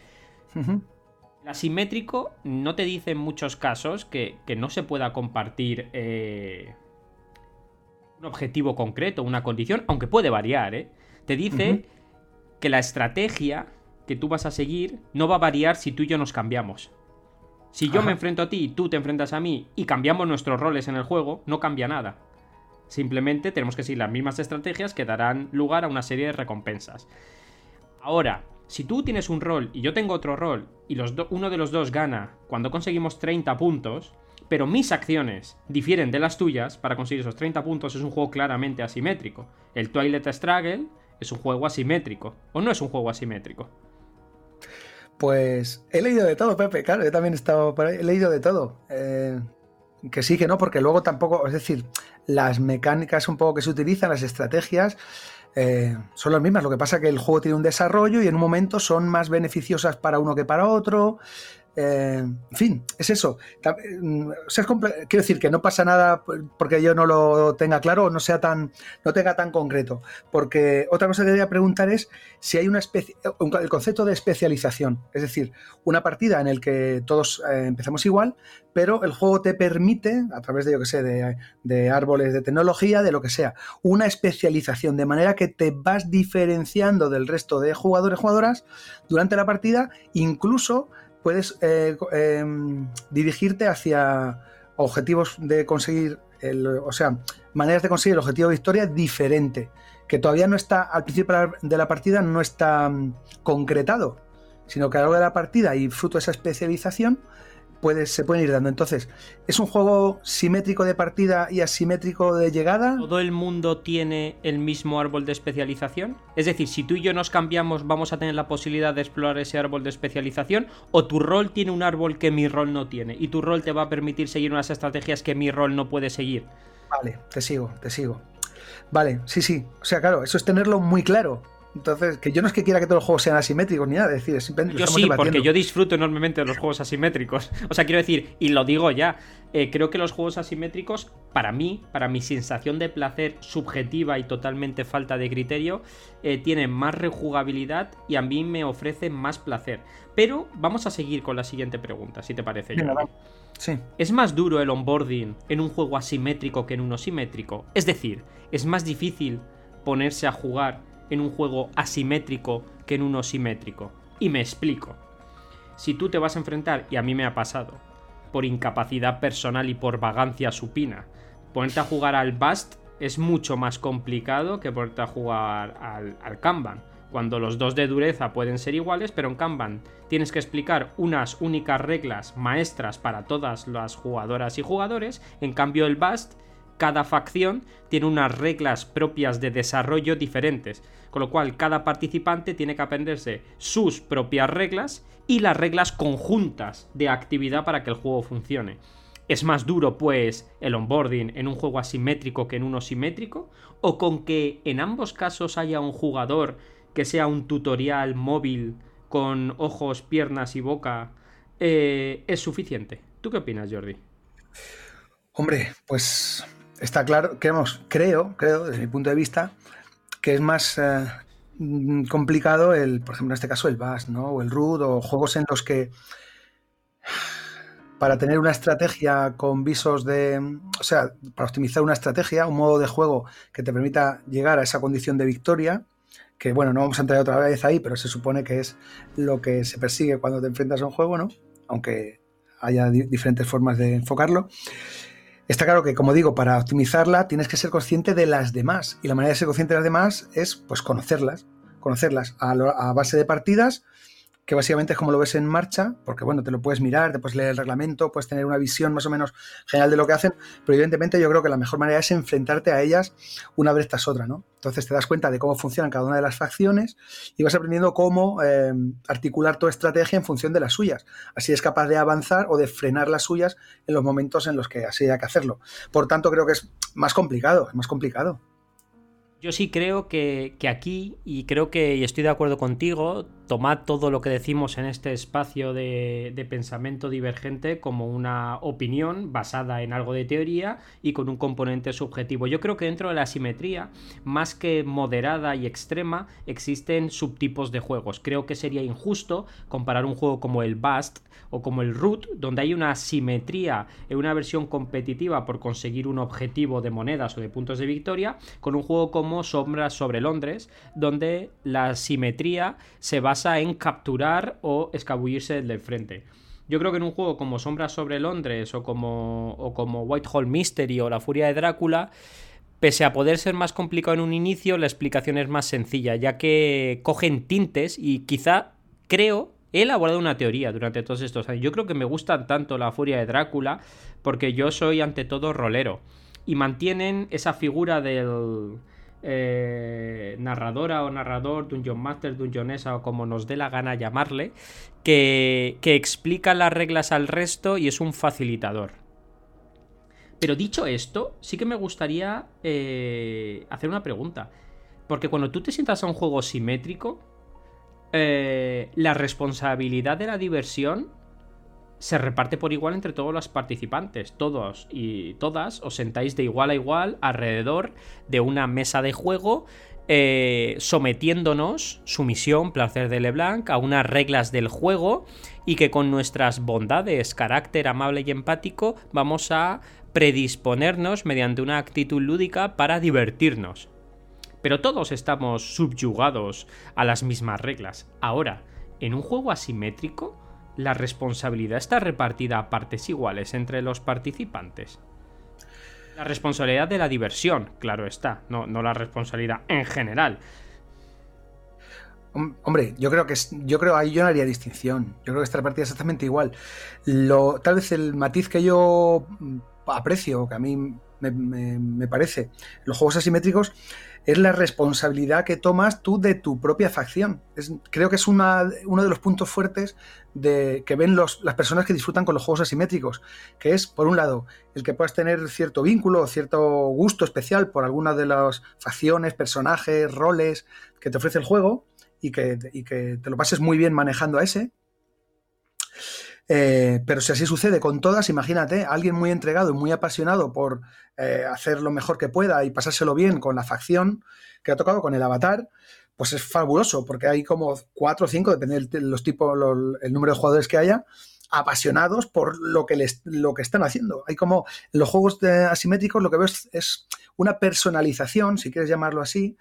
El asimétrico no te dice en muchos casos que, no se pueda compartir eh, un objetivo concreto, una condición, aunque puede variar, ¿eh? Te dice que la estrategia que tú vas a seguir no va a variar si tú y yo nos cambiamos. Si yo me enfrento a ti y tú te enfrentas a mí y cambiamos nuestros roles en el juego, no cambia nada. Simplemente tenemos que seguir las mismas estrategias que darán lugar a una serie de recompensas. Ahora, si tú tienes un rol y yo tengo otro rol y uno de los dos gana cuando conseguimos 30 puntos, pero mis acciones difieren de las tuyas para conseguir esos 30 puntos, es un juego claramente asimétrico. El Twilight Struggle es un juego asimétrico, o no es un juego asimétrico. Pues he leído de todo, Pepe, claro, yo también he estado por ahí, he leído de todo. Eh, que sí, que no, porque luego tampoco, es decir, las mecánicas un poco que se utilizan, las estrategias, eh, son las mismas. Lo que pasa es que el juego tiene un desarrollo y en un momento son más beneficiosas para uno que para otro. Eh, en fin, es eso. Mm, quiero decir que no pasa nada porque yo no lo tenga claro o no sea tan, no tenga tan concreto. Porque otra cosa que quería preguntar es si hay una especie, el concepto de especialización, es decir, una partida en la que todos eh, empezamos igual, pero el juego te permite, a través de, yo que sé, de, de, árboles de tecnología, de lo que sea, una especialización, de manera que te vas diferenciando del resto de jugadores jugadoras durante la partida, incluso puedes eh, em, dirigirte hacia objetivos de conseguir, el, o sea, maneras de conseguir el objetivo de victoria diferente, que todavía no está, al principio de la partida no está mm, concretado, sino que a lo largo de la partida y fruto de esa especialización, se pueden ir dando. Entonces, ¿es un juego simétrico de partida y asimétrico de llegada? ¿Todo el mundo tiene el mismo árbol de especialización? Es decir, si tú y yo nos cambiamos, ¿vamos a tener la posibilidad de explorar ese árbol de especialización? ¿O tu rol tiene un árbol que mi rol no tiene? Y tu rol te va a permitir seguir unas estrategias que mi rol no puede seguir. Vale, te sigo, te sigo. Vale, sí, sí. O sea, claro, eso es tenerlo muy claro. Entonces, que yo no es que quiera que todos los juegos sean asimétricos ni nada, es decir, simplemente Yo sí, porque yo disfruto enormemente de los juegos asimétricos. O sea, quiero decir, y lo digo ya, eh, creo que los juegos asimétricos, para mí, para mi sensación de placer subjetiva y totalmente falta de criterio, eh, tienen más rejugabilidad y a mí me ofrecen más placer. Pero vamos a seguir con la siguiente pregunta, si te parece. sí. ¿Es más duro el onboarding en un juego asimétrico que en uno simétrico? Es decir, ¿es más difícil ponerse a jugar en un juego asimétrico que en uno simétrico. Y me explico. Si tú te vas a enfrentar, y a mí me ha pasado, por incapacidad personal y por vagancia supina, ponerte a jugar al Bast es mucho más complicado que ponerte a jugar al, al Kanban. Cuando los dos de dureza pueden ser iguales, pero en Kanban tienes que explicar unas únicas reglas maestras para todas las jugadoras y jugadores, en cambio el Bast cada facción tiene unas reglas propias de desarrollo diferentes, con lo cual cada participante tiene que aprenderse sus propias reglas y las reglas conjuntas de actividad para que el juego funcione. ¿Es más duro, pues, el onboarding en un juego asimétrico que en uno simétrico? ¿O con que en ambos casos haya un jugador que sea un tutorial móvil con ojos, piernas y boca eh, es suficiente. ¿Tú qué opinas, Jordi? Hombre, pues está claro, creemos, creo, creo, desde mi punto de vista, que es más eh, complicado el, por ejemplo, en este caso el BAS, ¿no? O el root, o juegos en los que para tener una estrategia con visos de, o sea, para optimizar una estrategia, un modo de juego que te permita llegar a esa condición de victoria, que bueno, no vamos a entrar otra vez ahí, pero se supone que es lo que se persigue cuando te enfrentas a un juego, ¿no? Aunque haya diferentes formas de enfocarlo. Está claro que, como digo, para optimizarla tienes que ser consciente de las demás. Y la manera de ser consciente de las demás es, pues, conocerlas. Conocerlas a, a base de partidas que básicamente es como lo ves en marcha, porque bueno, te lo puedes mirar, te puedes leer el reglamento, puedes tener una visión más o menos general de lo que hacen, pero evidentemente yo creo que la mejor manera es enfrentarte a ellas una vez tras otra, ¿no? Entonces te das cuenta de cómo funcionan cada una de las facciones y vas aprendiendo cómo eh, articular tu estrategia en función de las suyas. Así es capaz de avanzar o de frenar las suyas en los momentos en los que así haya que hacerlo. Por tanto, creo que es más complicado, es más complicado. Yo sí creo que, aquí, y creo que y estoy de acuerdo contigo, tomad todo lo que decimos en este espacio de, pensamiento divergente como una opinión basada en algo de teoría y con un componente subjetivo. Yo creo que dentro de la simetría, más que moderada y extrema, existen subtipos de juegos. Creo que sería injusto comparar un juego como el Bast o como el Root, donde hay una simetría en una versión competitiva por conseguir un objetivo de monedas o de puntos de victoria, con un juego como Sombras sobre Londres, donde la simetría se basa en capturar o escabullirse del frente. Yo creo que en un juego como Sombras sobre Londres o como, o como Whitehall Mystery o La Furia de Drácula, pese a poder ser más complicado en un inicio, la explicación es más sencilla, ya que cogen tintes y quizá creo He elaborado una teoría durante todos estos años. Yo creo que me gusta tanto la furia de Drácula porque yo soy ante todo rolero. Y mantienen esa figura del, eh, narradora o narrador, Dungeon Master, Dungeonesa o como nos dé la gana llamarle, que, que explica las reglas al resto y es un facilitador. Pero dicho esto, sí que me gustaría eh, hacer una pregunta. Porque cuando tú te sientas a un juego simétrico, eh, la responsabilidad de la diversión se reparte por igual entre todos los participantes. Todos y todas os sentáis de igual a igual alrededor de una mesa de juego, eh, sometiéndonos, sumisión, placer de Leblanc, a unas reglas del juego y que con nuestras bondades, carácter amable y empático, vamos a predisponernos mediante una actitud lúdica para divertirnos. Pero todos estamos subyugados a las mismas reglas. Ahora, en un juego asimétrico, la responsabilidad está repartida a partes iguales entre los participantes. La responsabilidad de la diversión, claro está, no, no la responsabilidad en general. Hombre, yo creo que yo creo ahí yo no haría distinción. Yo creo que está repartida exactamente igual. Lo, tal vez el matiz que yo aprecio, que a mí me, me parece, los juegos asimétricos, es la responsabilidad que tomas tú de tu propia facción. creo que es uno de los puntos fuertes de, que ven las personas que disfrutan con los juegos asimétricos, que es, por un lado, el que puedas tener cierto vínculo o cierto gusto especial por alguna de las facciones, personajes, roles que te ofrece el juego y que, y que te lo pases muy bien manejando a ese. Eh, pero si así sucede con todas, imagínate, alguien muy entregado y muy apasionado por eh, hacer lo mejor que pueda y pasárselo bien con la facción que ha tocado, con el avatar, pues es fabuloso, porque hay como cuatro o cinco, depende de los tipos, el número de jugadores que haya, apasionados por lo que, les, lo que están haciendo. Hay como en los juegos asimétricos lo que veo es, una personalización, si quieres llamarlo así,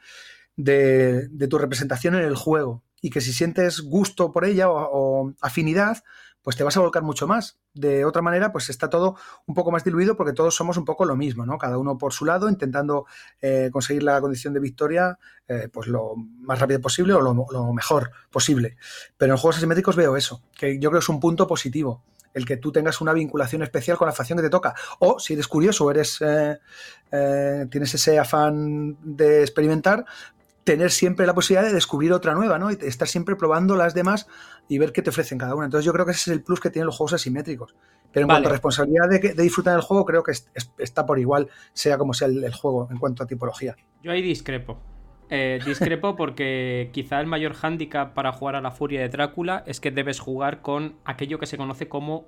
de, tu representación en el juego. Y que si sientes gusto por ella o afinidad, pues te vas a volcar mucho más. De otra manera, pues está todo un poco más diluido porque todos somos un poco lo mismo, ¿no? Cada uno por su lado, intentando eh, conseguir la condición de victoria eh, pues lo más rápido posible o lo, mejor posible. Pero en juegos asimétricos veo eso, que yo creo que es un punto positivo el que tú tengas una vinculación especial con la facción que te toca. O si eres curioso, eres eh, tienes ese afán de experimentar, tener siempre la posibilidad de descubrir otra nueva, ¿no? Y estar siempre probando las demás y ver qué te ofrecen cada una. Entonces yo creo que ese es el plus que tienen los juegos asimétricos. Pero en cuanto a responsabilidad de, disfrutar del juego, creo que está por igual, sea como sea el, juego en cuanto a tipología. Yo ahí discrepo. Eh, discrepo porque quizá el mayor hándicap para jugar a la furia de Drácula es que debes jugar con aquello que se conoce como,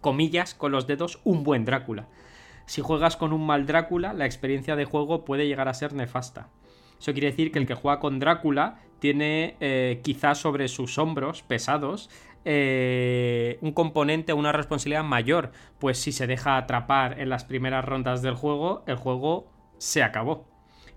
comillas, con los dedos, un buen Drácula. Si juegas con un mal Drácula, la experiencia de juego puede llegar a ser nefasta. Eso quiere decir que el que juega con Drácula tiene eh, quizás sobre sus hombros pesados eh, un componente, una responsabilidad mayor, pues si se deja atrapar en las primeras rondas del juego, el juego se acabó.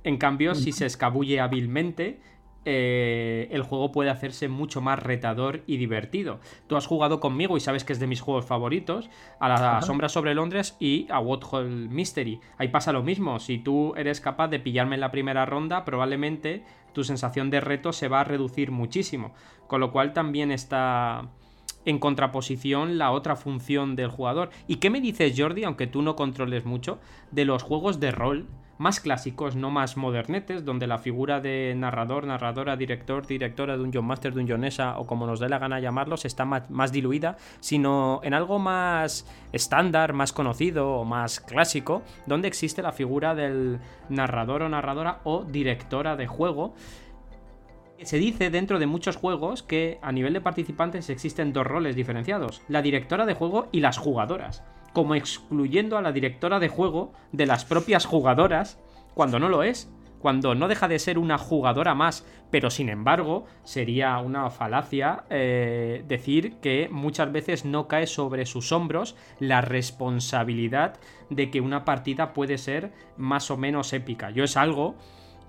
En cambio, si se escabulle hábilmente, eh, el juego puede hacerse mucho más retador y divertido. Tú has jugado conmigo y sabes que es de mis juegos favoritos, a la Sombra sobre Londres y a What Hole Mystery. Ahí pasa lo mismo, si tú eres capaz de pillarme en la primera ronda, probablemente tu sensación de reto se va a reducir muchísimo. Con lo cual también está en contraposición la otra función del jugador. ¿Y qué me dices, Jordi, aunque tú no controles mucho, de los juegos de rol? Más clásicos, no más modernetes, donde la figura de narrador, narradora, director, directora de un John Master, de un Jonesa o como nos dé la gana llamarlos, está más, diluida, sino en algo más estándar, más conocido o más clásico, donde existe la figura del narrador o narradora o directora de juego. Se dice dentro de muchos juegos que a nivel de participantes existen dos roles diferenciados, la directora de juego y las jugadoras como excluyendo a la directora de juego de las propias jugadoras, cuando no lo es, cuando no deja de ser una jugadora más, pero sin embargo sería una falacia eh, decir que muchas veces no cae sobre sus hombros la responsabilidad de que una partida puede ser más o menos épica. Yo es algo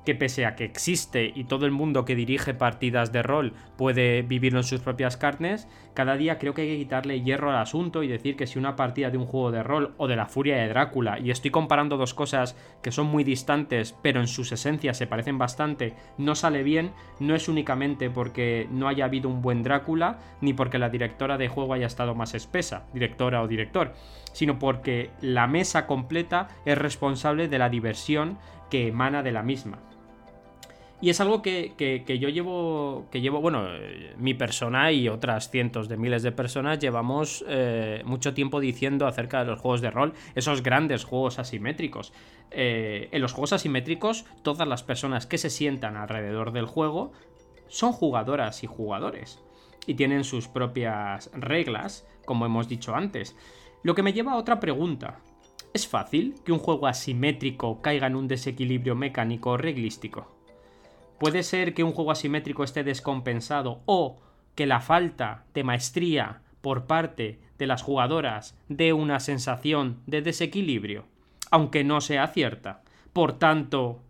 que pese a que existe y todo el mundo que dirige partidas de rol puede vivirlo en sus propias carnes, cada día creo que hay que quitarle hierro al asunto y decir que si una partida de un juego de rol o de la furia de Drácula, y estoy comparando dos cosas que son muy distantes pero en sus esencias se parecen bastante, no sale bien, no es únicamente porque no haya habido un buen Drácula, ni porque la directora de juego haya estado más espesa, directora o director, sino porque la mesa completa es responsable de la diversión que emana de la misma. Y es algo que, yo llevo, que llevo, bueno, mi persona y otras cientos de miles de personas llevamos eh, mucho tiempo diciendo acerca de los juegos de rol, esos grandes juegos asimétricos. Eh, en los juegos asimétricos, todas las personas que se sientan alrededor del juego son jugadoras y jugadores. Y tienen sus propias reglas, como hemos dicho antes. Lo que me lleva a otra pregunta. ¿Es fácil que un juego asimétrico caiga en un desequilibrio mecánico o reglístico? Puede ser que un juego asimétrico esté descompensado o que la falta de maestría por parte de las jugadoras dé una sensación de desequilibrio, aunque no sea cierta. Por tanto,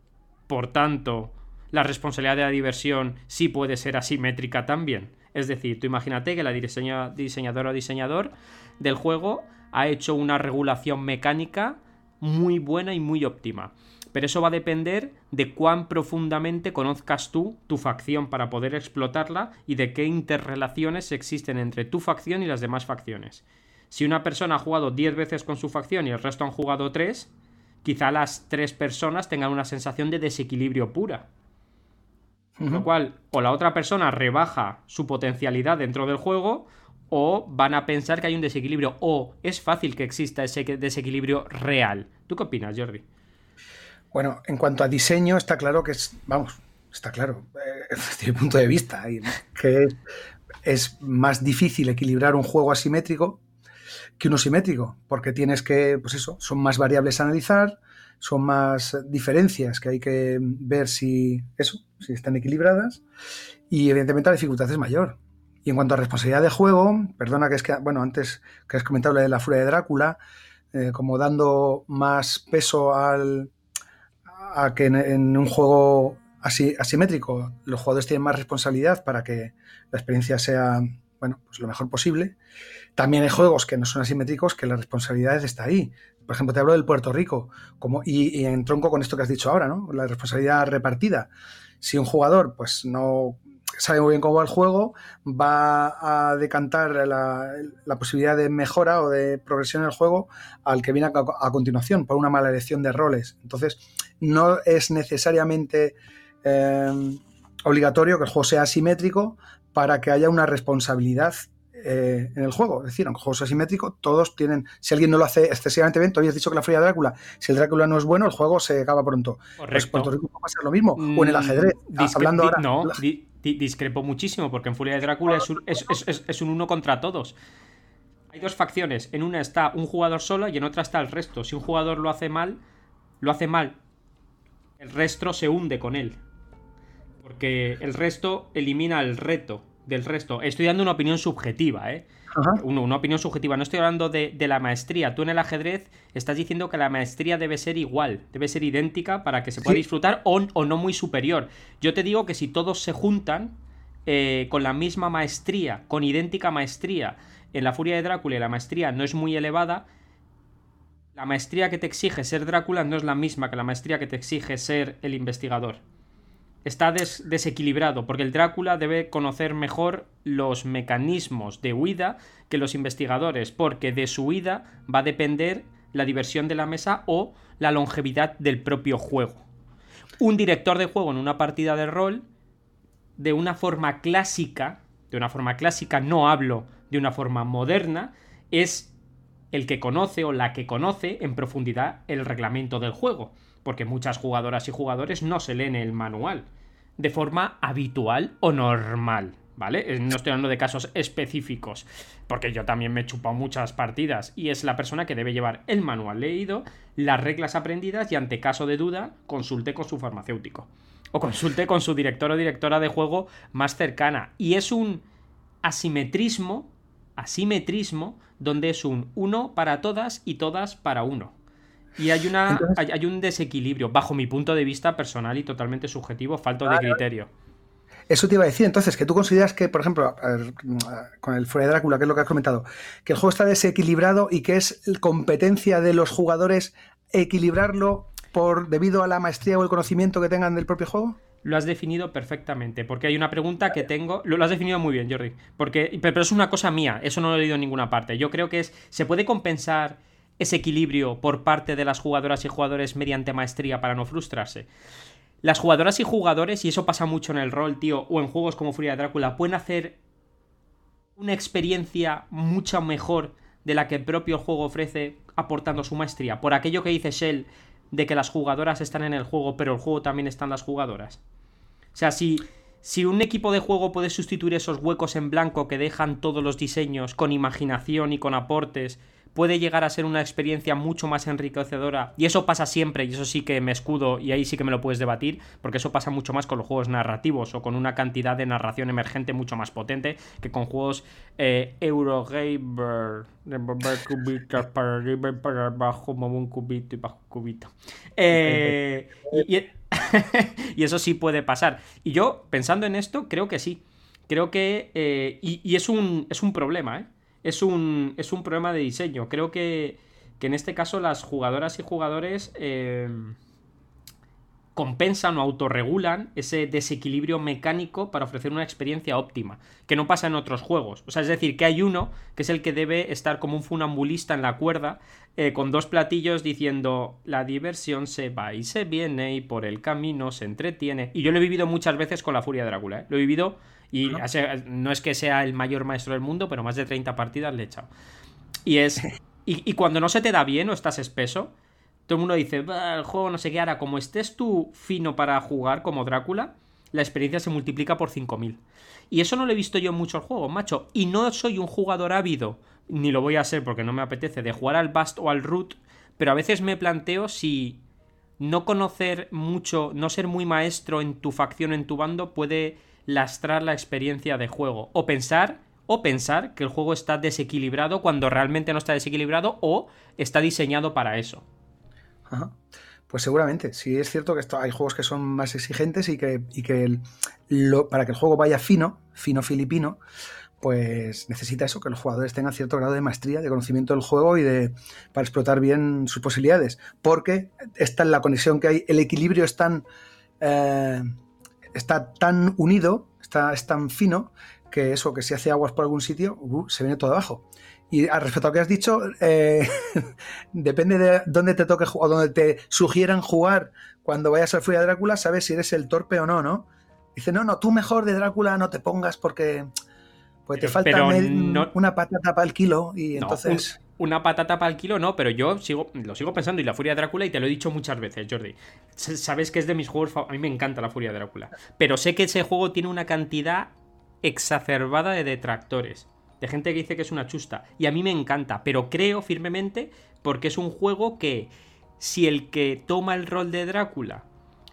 por tanto, la responsabilidad de la diversión sí puede ser asimétrica también. Es decir, tú imagínate que la diseñadora o diseñador del juego ha hecho una regulación mecánica muy buena y muy óptima. Pero eso va a depender de cuán profundamente conozcas tú tu facción para poder explotarla y de qué interrelaciones existen entre tu facción y las demás facciones. Si una persona ha jugado 10 veces con su facción y el resto han jugado 3, quizá las 3 personas tengan una sensación de desequilibrio pura. Con Lo cual, o la otra persona rebaja su potencialidad dentro del juego, o van a pensar que hay un desequilibrio, o es fácil que exista ese desequilibrio real. ¿Tú qué opinas, Jordi? Bueno, en cuanto a diseño, está claro que es, vamos, está claro, eh, desde mi punto de vista, que es más difícil equilibrar un juego asimétrico que uno simétrico, porque tienes que, pues eso, son más variables a analizar, son más diferencias que hay que ver si eso, si están equilibradas, y evidentemente la dificultad es mayor. Y en cuanto a responsabilidad de juego, perdona que es que, bueno, antes que has comentado la de la furia de Drácula, eh, como dando más peso al, a que en, un juego así, asimétrico los jugadores tienen más responsabilidad para que la experiencia sea bueno, pues lo mejor posible. También hay juegos que no son asimétricos que la responsabilidad está ahí. Por ejemplo, te hablo del Puerto Rico, como, y, y en tronco con esto que has dicho ahora, ¿no? La responsabilidad repartida. Si un jugador pues no sabe muy bien cómo va el juego, va a decantar la, posibilidad de mejora o de progresión en el juego al que viene a, continuación por una mala elección de roles. Entonces, no es necesariamente eh, obligatorio que el juego sea asimétrico para que haya una responsabilidad eh, en el juego. Es decir, aunque el juego es asimétrico, todos tienen. Si alguien no lo hace excesivamente bien, tú habías dicho que la furia de Drácula, si el Drácula no es bueno, el juego se acaba pronto. Pues Puerto Rico va a ser lo mismo. O en el mm, ajedrez. hablando ahora, no, discrepo muchísimo, porque en Furia de Drácula es un, es un uno contra todos. Hay dos facciones. En una está un jugador solo y en otra está el resto. Si un jugador lo hace mal, lo hace mal. El resto se hunde con él. Porque el resto elimina el reto del resto. Estoy dando una opinión subjetiva, ¿eh? Una, opinión subjetiva. No estoy hablando de, la maestría. Tú en el ajedrez estás diciendo que la maestría debe ser igual, debe ser idéntica para que se pueda disfrutar o, no muy superior. Yo te digo que si todos se juntan eh, con la misma maestría, con idéntica maestría, en la furia de Drácula la maestría no es muy elevada, la maestría que te exige ser Drácula no es la misma que la maestría que te exige ser el investigador está desequilibrado, porque el Drácula debe conocer mejor los mecanismos de huida que los investigadores, porque de su huida va a depender la diversión de la mesa o la longevidad del propio juego. Un director de juego en una partida de rol, de una forma clásica, de una forma clásica, no hablo de una forma moderna, es el que conoce o la que conoce en profundidad el reglamento del juego porque muchas jugadoras y jugadores no se leen el manual de forma habitual o normal. ¿Vale? Eh, no estoy hablando de casos específicos, porque yo también me he chupado muchas partidas y es la persona que debe llevar el manual leído, las reglas aprendidas y ante caso de duda consulte con su farmacéutico o consulte con su director o directora de juego más cercana. Y es un asimetrismo, asimetrismo, donde es un uno para todas y todas para uno. Y hay, una, hay, un desequilibrio, bajo mi punto de vista personal y totalmente subjetivo, falto de criterio. Eso te iba a decir, entonces, que tú consideras que, por ejemplo, con el Fuera de Drácula, que es lo que has comentado, que el juego está desequilibrado y que es competencia de los jugadores equilibrarlo por debido a la maestría o el conocimiento que tengan del propio juego? Lo has definido perfectamente, porque hay una pregunta que tengo. Lo, has definido muy bien, Jordi. Porque, pero, es una cosa mía, eso no lo he leído en ninguna parte. Yo creo que es. ¿Se puede compensar ese equilibrio por parte de las jugadoras y jugadores mediante maestría para no frustrarse. Las jugadoras y jugadores, y eso pasa mucho en el rol, tío, o en juegos como Furia de Drácula, pueden hacer una experiencia mucho mejor de la que el propio juego ofrece aportando su maestría. Por aquello que dice Shell de que las jugadoras están en el juego, pero el juego también están las jugadoras. O sea, si, si un equipo de juego puede sustituir esos huecos en blanco que dejan todos los diseños con imaginación y con aportes puede llegar a ser una experiencia mucho más enriquecedora. Y eso pasa siempre, y eso sí que me escudo, y ahí sí que me lo puedes debatir, porque eso pasa mucho más con los juegos narrativos o con una cantidad de narración emergente mucho más potente que con juegos eh, Eurogamer. para arriba para abajo, un cubito y bajo cubito. Eh, y, eso sí puede pasar. Y yo, pensando en esto, creo que sí. Creo que. Eh, y, y es, un, es un problema, ¿eh? Es un, es un problema de diseño. Creo que, en este caso las jugadoras y jugadores eh, compensan o autorregulan ese desequilibrio mecánico para ofrecer una experiencia óptima, que no pasa en otros juegos. O sea, es decir, que hay uno que es el que debe estar como un funambulista en la cuerda, eh, con dos platillos diciendo la diversión se va y se viene y por el camino se entretiene. Y yo lo he vivido muchas veces con la Furia de Drácula, ¿eh? lo he vivido y no es que sea el mayor maestro del mundo, pero más de 30 partidas le he echado. Y es. Y, cuando no se te da bien o estás espeso, todo el mundo dice, el juego no sé qué hará. Como estés tú fino para jugar como Drácula, la experiencia se multiplica por 5000. Y eso no lo he visto yo en muchos juegos, macho. Y no soy un jugador ávido, ni lo voy a ser porque no me apetece, de jugar al Bast o al Root, pero a veces me planteo si no conocer mucho, no ser muy maestro en tu facción, en tu bando, puede lastrar la experiencia de juego. O pensar, o pensar que el juego está desequilibrado cuando realmente no está desequilibrado o está diseñado para eso. Pues seguramente, sí es cierto que hay juegos que son más exigentes y que, para que el juego vaya fino, fino filipino, pues necesita eso, que los jugadores tengan cierto grado de maestría, de conocimiento del juego y de para explotar bien sus posibilidades. Porque está en la conexión que hay, el equilibrio es tan, eh, está tan unido, está, es tan fino, que eso, que si hace aguas por algún sitio, uh, se viene todo abajo. Y al respecto a lo que has dicho, eh, depende de dónde te toque o donde te sugieran jugar cuando vayas al Furia de Drácula, sabes si eres el torpe o no, ¿no? Dice, no, no, tú mejor de Drácula no te pongas porque Pues te falta una patata para el kilo y entonces... una patata para el kilo no, pero yo sigo, lo sigo pensando y la Furia de Drácula y te lo he dicho muchas veces, Jordi. Sabes que es de mis juegos, a mí me encanta la Furia de Drácula, pero sé que ese juego tiene una cantidad exacerbada de detractores, de gente que dice que es una chusta y a mí me encanta, pero creo firmemente porque es un juego que si el que toma el rol de Drácula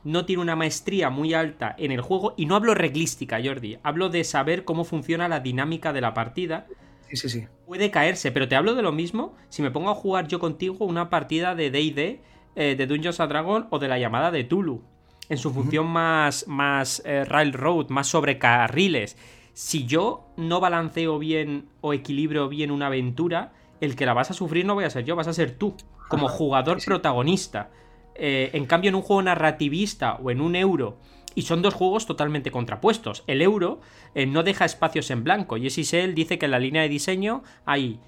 no tiene una maestría muy alta en el juego, y no hablo reglística, Jordi, hablo de saber cómo funciona la dinámica de la partida. Sí, sí, sí. Puede caerse, pero te hablo de lo mismo si me pongo a jugar yo contigo una partida de DD, eh, de Dungeons a Dragon o de la llamada de Tulu, en su función más, más eh, railroad, más sobre carriles. Si yo no balanceo bien o equilibro bien una aventura, el que la vas a sufrir no voy a ser yo, vas a ser tú, como jugador protagonista. Eh, en cambio, en un juego narrativista o en un euro, y son dos juegos totalmente contrapuestos. El euro eh, no deja espacios en blanco, y él dice que en la línea de diseño hay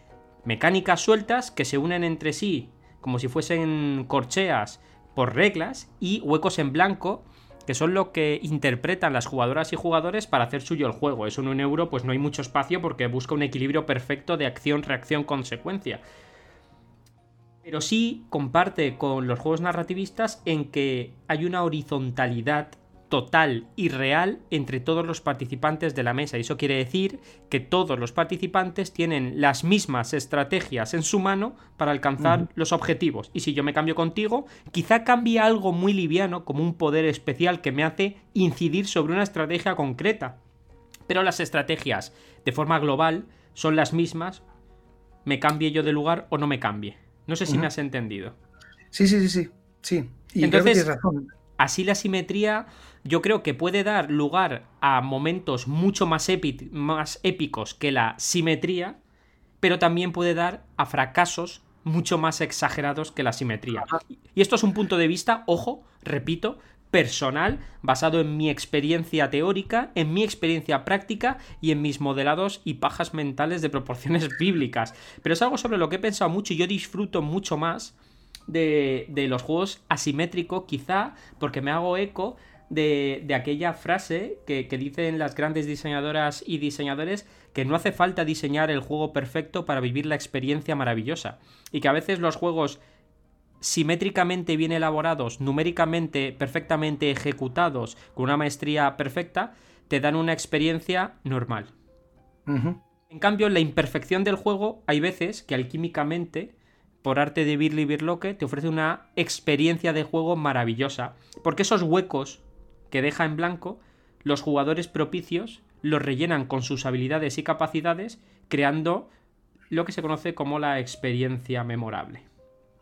mecánicas sueltas que se unen entre sí como si fuesen corcheas por reglas y huecos en blanco que son lo que interpretan las jugadoras y jugadores para hacer suyo el juego. Eso en un euro pues no hay mucho espacio porque busca un equilibrio perfecto de acción, reacción, consecuencia pero sí comparte con los juegos narrativistas en que hay una horizontalidad total y real entre todos los participantes de la mesa. Y eso quiere decir que todos los participantes tienen las mismas estrategias en su mano para alcanzar los objetivos. Y si yo me cambio contigo, quizá cambie algo muy liviano, como un poder especial que me hace incidir sobre una estrategia concreta. Pero las estrategias, de forma global, son las mismas, me cambie yo de lugar o no me cambie. No sé si me has entendido. Sí, sí, sí, sí. sí. Y Entonces, razón. Así la simetría yo creo que puede dar lugar a momentos mucho más, más épicos que la simetría, pero también puede dar a fracasos mucho más exagerados que la simetría. Y esto es un punto de vista, ojo, repito, personal, basado en mi experiencia teórica, en mi experiencia práctica y en mis modelados y pajas mentales de proporciones bíblicas. Pero es algo sobre lo que he pensado mucho y yo disfruto mucho más de, los juegos asimétricos, quizá porque me hago eco de, aquella frase que, que, dicen las grandes diseñadoras y diseñadores que no hace falta diseñar el juego perfecto para vivir la experiencia maravillosa y que a veces los juegos simétricamente bien elaborados, numéricamente perfectamente ejecutados, con una maestría perfecta, te dan una experiencia normal. En cambio, en la imperfección del juego, hay veces que alquímicamente, por arte de Birli Birloque, te ofrece una experiencia de juego maravillosa. Porque esos huecos que deja en blanco, los jugadores propicios los rellenan con sus habilidades y capacidades, creando lo que se conoce como la experiencia memorable.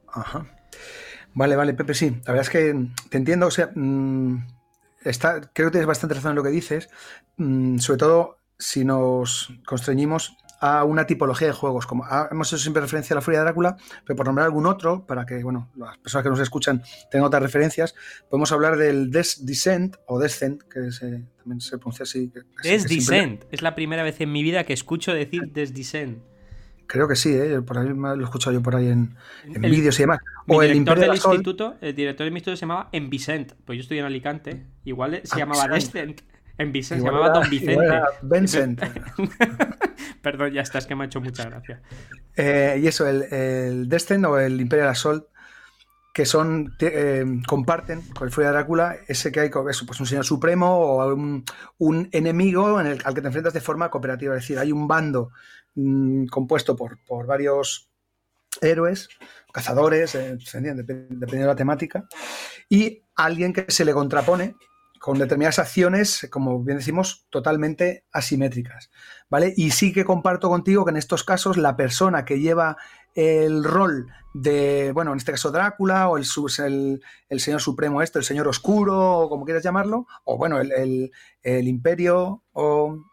Ajá. Vale, vale, Pepe, sí. La verdad es que te entiendo. O sea, mm, creo que tienes bastante razón en lo que dices. Mm, sobre todo si nos constreñimos a una tipología de juegos. Como hemos hecho siempre referencia a la Furia de Drácula, pero por nombrar algún otro, para que bueno, las personas que nos escuchan tengan otras referencias, podemos hablar del Des Descent o Descent, que también se pronuncia así. Des Descent. Es la primera vez en mi vida que escucho decir Des Descent. Creo que sí, ¿eh? por ahí lo he escuchado yo por ahí en, vídeos y demás. O el director del instituto, el director del instituto se llamaba En Vicent, pues yo estoy en Alicante, igual se ah, llamaba Descent. En Vicent, se llamaba Don Vicente. Vincent. Perdón, ya está, es que me ha hecho mucha gracia. Eh, y eso, el, el Descent o el Imperial Assault, que son eh, comparten con el Furia de Drácula ese que hay pues un señor supremo o un, enemigo al que te enfrentas de forma cooperativa. Es decir, hay un bando Mm, compuesto por, por, varios héroes, cazadores, eh, dependiendo de la temática, y alguien que se le contrapone con determinadas acciones, como bien decimos, totalmente asimétricas. ¿Vale? Y sí que comparto contigo que en estos casos la persona que lleva el rol de, bueno, en este caso Drácula, o el, el, Señor Supremo este, el Señor Oscuro, o como quieras llamarlo, o bueno, el, el Imperio, o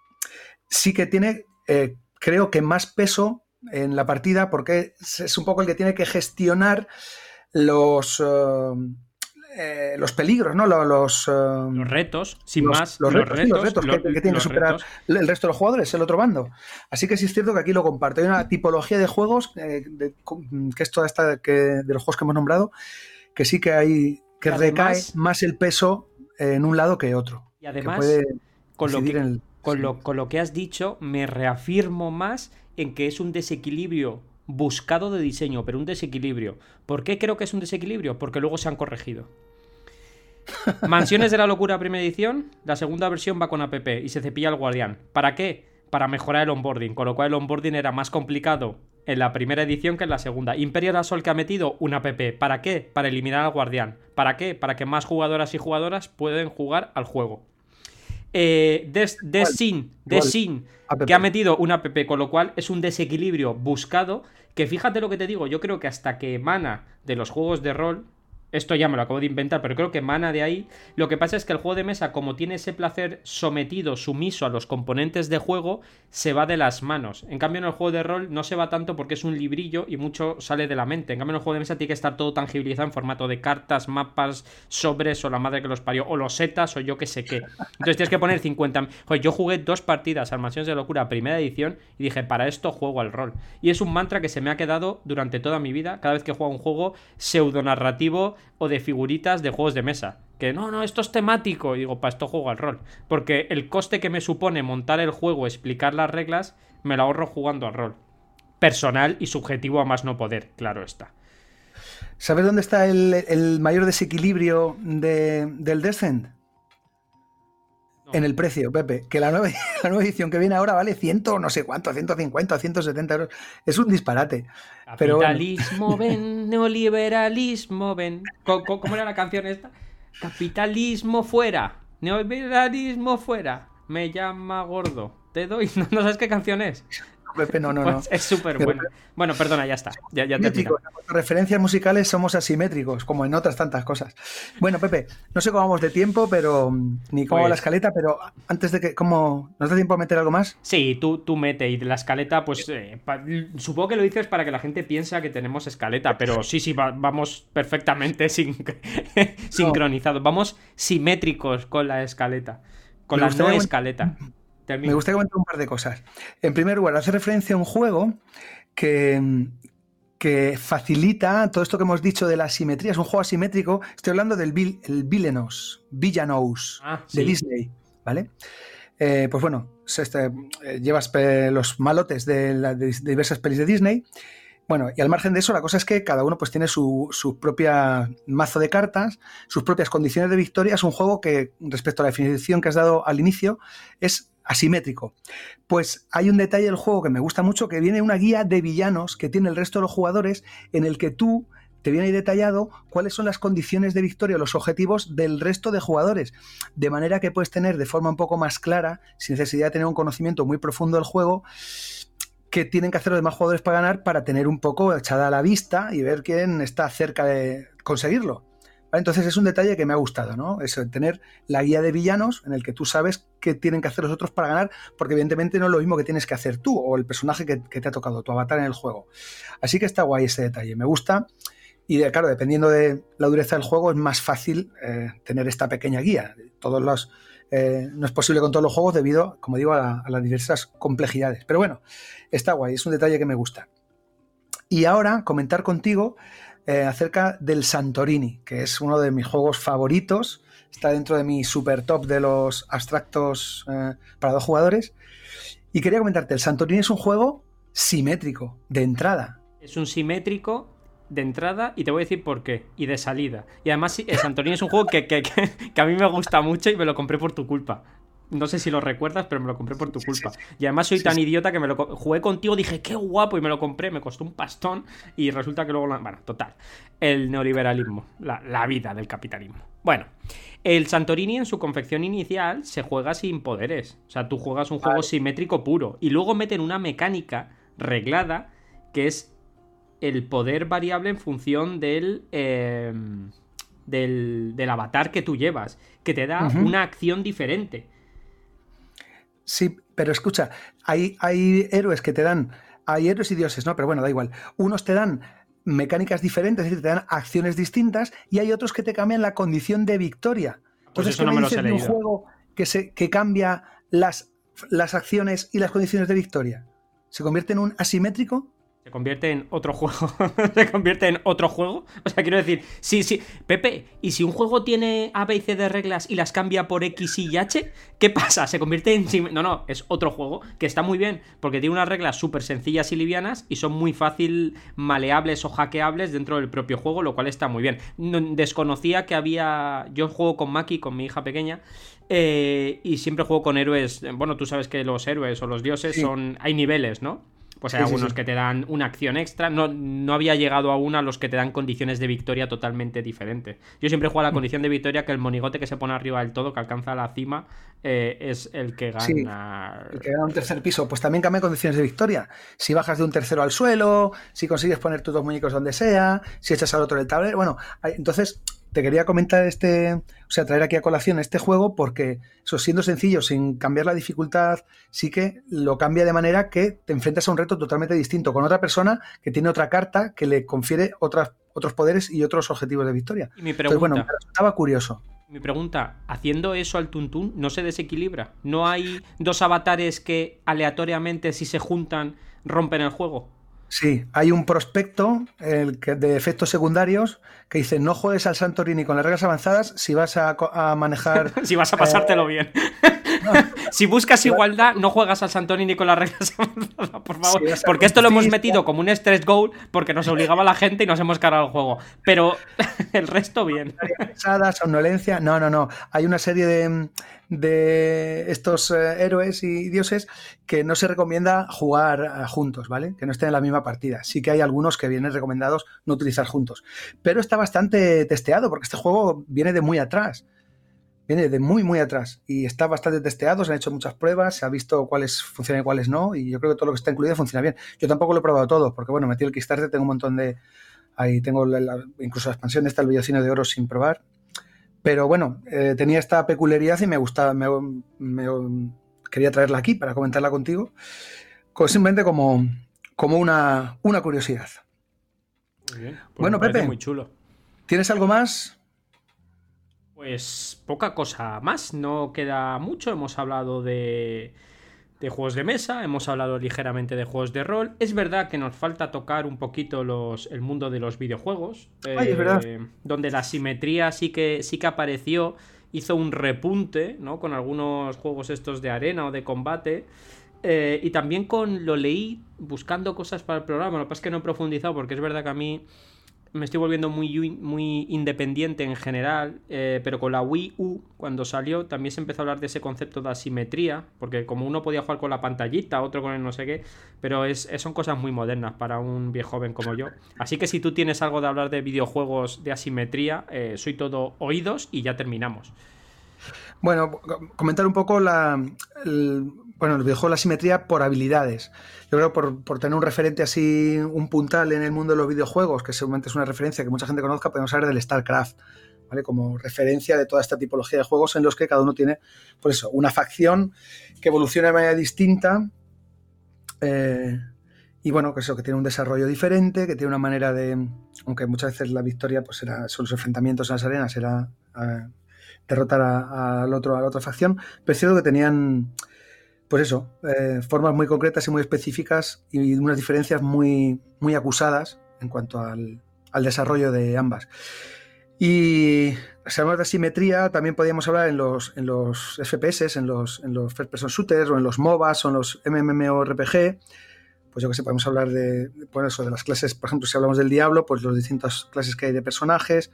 sí que tiene eh, creo que más peso en la partida porque es un poco el que tiene que gestionar los, eh, eh, los peligros, ¿no? Los, eh, los retos, sin más. Los, retos, que, tienen que superar el resto de los jugadores, el otro bando. Así que sí es cierto que aquí lo comparto. Hay una tipología de juegos, que es toda esta que, de los juegos que hemos nombrado, que sí que hay que recae más el peso en un lado que otro. Y además, con, lo que, con, lo, con lo que has dicho, me reafirmo más en que es un desequilibrio buscado de diseño, pero un desequilibrio. ¿Por qué creo que es un desequilibrio? Porque luego se han corregido. Mansiones de la locura primera edición, la segunda versión va con app y se cepilla el guardián. ¿Para qué? Para mejorar el onboarding, con lo cual el onboarding era más complicado en la primera edición que en la segunda. Imperial Assault que ha metido una app. ¿Para qué? Para eliminar al guardián. ¿Para qué? Para que más jugadoras y jugadoras pueden jugar al juego. Eh, Sin, que ha metido una app, con lo cual es un desequilibrio buscado. Que fíjate lo que te digo, yo creo que hasta que emana de los juegos de rol, esto ya me lo acabo de inventar, pero creo que emana de ahí. Lo que pasa es que el juego de mesa, como tiene ese placer sometido, sumiso a los componentes de juego, se va de las manos. En cambio, en el juego de rol no se va tanto porque es un librillo y mucho sale de la mente. En cambio, en el juego de mesa tiene que estar todo tangibilizado en formato de cartas, mapas, sobres o la madre que los parió, o los setas o yo que sé qué. Entonces tienes que poner 50. Joder, yo jugué dos partidas al Mansiones de Locura, primera edición, y dije, para esto juego al rol. Y es un mantra que se me ha quedado durante toda mi vida, cada vez que juego un juego pseudo narrativo o de figuritas de juegos de mesa. Que no, no, esto es temático. Y digo, para esto juego al rol. Porque el coste que me supone montar el juego, explicar las reglas, me lo ahorro jugando al rol. Personal y subjetivo a más no poder, claro está. ¿Sabes dónde está el, mayor desequilibrio del Descent? En el precio, Pepe, que la nueva, la nueva, edición que viene ahora vale 100, no sé cuánto, 150, 170 euros. Es un disparate. Capitalismo ven, neoliberalismo ven. ¿Cómo, era la canción esta? Capitalismo fuera, neoliberalismo fuera. Me llama gordo. Te doy. no sabes qué canción es? No, no, pues Es súper bueno. Bueno, perdona, ya está. Ya, ya referencias musicales somos asimétricos, como en otras tantas cosas. Bueno, Pepe, no sé cómo vamos de tiempo, pero ni cómo va la pues escaleta, pero antes de que, ¿cómo nos da tiempo a meter algo más? Sí, tú, tú mete y la escaleta, pues eh, supongo que lo dices para que la gente piensa que tenemos escaleta, pero sí, sí, vamos perfectamente sincronizados, vamos simétricos con la escaleta, con la no escaleta. Me gustaría comentar un par de cosas. En primer lugar, hace referencia a un juego que, que facilita todo esto que hemos dicho de la simetría. Es un juego asimétrico. Estoy hablando del el Villanos, Villanos ah, de Disney, ¿vale? Eh, pues bueno, este, eh, llevas los malotes de, de, diversas pelis de Disney. Bueno, y al margen de eso, la cosa es que cada uno pues tiene su, su, propia mazo de cartas, sus propias condiciones de victoria. Es un juego que, respecto a la definición que has dado al inicio, es asimétrico. Pues hay un detalle del juego que me gusta mucho, que viene una guía de villanos que tiene el resto de los jugadores en el que tú te viene ahí detallado cuáles son las condiciones de victoria, los objetivos del resto de jugadores, de manera que puedes tener de forma un poco más clara, sin necesidad de tener un conocimiento muy profundo del juego, que tienen que hacer los demás jugadores para ganar para tener un poco echada a la vista y ver quién está cerca de conseguirlo. Entonces es un detalle que me ha gustado, ¿no? Eso, tener la guía de villanos en el que tú sabes qué tienen que hacer los otros para ganar, porque evidentemente no es lo mismo que tienes que hacer tú o el personaje que, te ha tocado, tu avatar en el juego. Así que está guay ese detalle, me gusta. Y claro, dependiendo de la dureza del juego, es más fácil eh, tener esta pequeña guía. Todos los, eh, no es posible con todos los juegos debido, como digo, a, a las diversas complejidades. Pero bueno, está guay, es un detalle que me gusta. Y ahora comentar contigo eh, acerca del Santorini, que es uno de mis juegos favoritos. Está dentro de mi super top de los abstractos eh, para dos jugadores. Y quería comentarte, el Santorini es un juego simétrico, de entrada. Es un simétrico de entrada y te voy a decir por qué. Y de salida. Y además el Santorini es un juego que, que, a mí me gusta mucho y me lo compré por tu culpa. No sé si lo recuerdas, pero me lo compré por tu culpa. Y además soy tan idiota que me lo jugué contigo, dije, qué guapo, y me lo compré, me costó un pastón, y resulta que luego... Bueno, total. El neoliberalismo, la, vida del capitalismo. Bueno, el Santorini en su confección inicial se juega sin poderes. O sea, tú juegas un juego simétrico puro. Y luego meten una mecánica reglada que es el poder variable en función del... Em, del, del, avatar que tú llevas, que te da una acción diferente. Sí, pero escucha, hay, hay héroes que te dan, hay héroes y dioses, ¿no? Pero bueno, da igual. Unos te dan mecánicas diferentes, es decir, te dan acciones distintas, y hay otros que te cambian la condición de victoria. Pues Entonces, no me, lo un juego que, se, que cambia las, las acciones y las condiciones de victoria? ¿Se convierte en un asimétrico? Se convierte en otro juego. se convierte en otro juego. O sea, quiero decir, sí, sí. Pepe, ¿y si un juego tiene A, B y C de reglas y las cambia por X, Y y H? ¿Qué pasa? Se convierte en. No, no, es otro juego que está muy bien porque tiene unas reglas súper sencillas y livianas y son muy fácil maleables o hackeables dentro del propio juego, lo cual está muy bien. Desconocía que había. Yo juego con Maki, con mi hija pequeña. Eh, y siempre juego con héroes. Bueno, tú sabes que los héroes o los dioses son. Hay niveles, ¿no? Pues hay algunos que te dan una acción extra. No, no había llegado aún a los que te dan condiciones de victoria totalmente diferentes. Yo siempre juego a la mm. condición de victoria que el monigote que se pone arriba del todo, que alcanza la cima, eh, es el que gana. el que gana un tercer piso. Pues también cambia condiciones de victoria. Si bajas de un tercero al suelo, si consigues poner tus dos muñecos donde sea, si echas al otro del tablero. Bueno, entonces te quería comentar este, o sea, traer aquí a colación este juego porque, eso siendo sencillo, sin cambiar la dificultad, sí que lo cambia de manera que te enfrentas a un reto totalmente distinto con otra persona que tiene otra carta que le confiere otras, otros poderes y otros objetivos de victoria. Y mi pregunta, bueno, estaba curioso. Mi pregunta, haciendo eso al tuntún, ¿no se desequilibra? ¿No hay dos avatares que aleatoriamente, si se juntan, rompen el juego? Sí, hay un prospecto el que, de efectos secundarios que dice no juegues al Santorini con las reglas avanzadas si vas a, manejar... si vas a pasártelo eh, bien. si buscas igualdad, no juegas al Santorini con las reglas avanzadas, por favor. porque esto lo hemos metido como un stress goal porque nos obligaba la gente y nos hemos cargado el juego. Pero el resto bien. Somnolencia, no, no, no. Hay una serie de de estos eh, héroes y dioses que no se recomienda jugar eh, juntos, ¿vale? Que no estén en la misma partida. Sí que hay algunos que vienen recomendados no utilizar juntos. Pero está bastante testeado porque este juego viene de muy atrás. Viene de muy, muy atrás. Y está bastante testeado, se han hecho muchas pruebas, se ha visto cuáles funcionan y cuáles no. Y yo creo que todo lo que está incluido funciona bien. Yo tampoco lo he probado todo, porque bueno, metí el Kickstarter, tengo un montón de. Ahí tengo incluso la expansión de esta, el videocine de oro sin probar. Pero bueno, eh, tenía esta peculiaridad y me gustaba, me, quería traerla aquí para comentarla contigo, simplemente como, como una, una curiosidad. Muy bien. Pues bueno, Pepe, muy chulo. ¿Tienes algo más? Pues poca cosa más, no queda mucho. Hemos hablado de de juegos de mesa, hemos hablado ligeramente de juegos de rol. Es verdad que nos falta tocar un poquito los, el mundo de los videojuegos, eh, donde la simetría sí que, sí que apareció, hizo un repunte, ¿no? Con algunos juegos estos de arena o de combate. Eh, y también con lo leí buscando cosas para el programa. Lo que pasa es que no he profundizado porque es verdad que a mí me estoy volviendo muy, muy independiente en general, eh, pero con la Wii U, cuando salió, también se empezó a hablar de ese concepto de asimetría, porque como uno podía jugar con la pantallita, otro con el no sé qué, pero es, son cosas muy modernas para un viejo joven como yo. Así que si tú tienes algo de hablar de videojuegos de asimetría, eh, soy todo oídos y ya terminamos. Bueno, comentar un poco la, bueno, el videojuego la simetría por habilidades. Yo creo por, por tener un referente así, un puntal en el mundo de los videojuegos, que seguramente es una referencia que mucha gente conozca, podemos hablar del StarCraft, ¿vale? Como referencia de toda esta tipología de juegos en los que cada uno tiene, pues eso, una facción que evoluciona de manera distinta. Eh, y bueno, que eso, que tiene un desarrollo diferente, que tiene una manera de. Aunque muchas veces la victoria, pues era, son los enfrentamientos en las arenas, era eh, derrotar a, otro, a la otra facción. Pero es cierto que tenían pues eso, eh, formas muy concretas y muy específicas y unas diferencias muy, muy acusadas en cuanto al, desarrollo de ambas. Y si hablamos de asimetría, también podríamos hablar en los, en los FPS, en los, en los First Person Shooters o en los MOBAs o en los MMORPG. Pues yo que sé, podemos hablar de, pues eso, de las clases, por ejemplo, si hablamos del Diablo, pues las distintas clases que hay de personajes.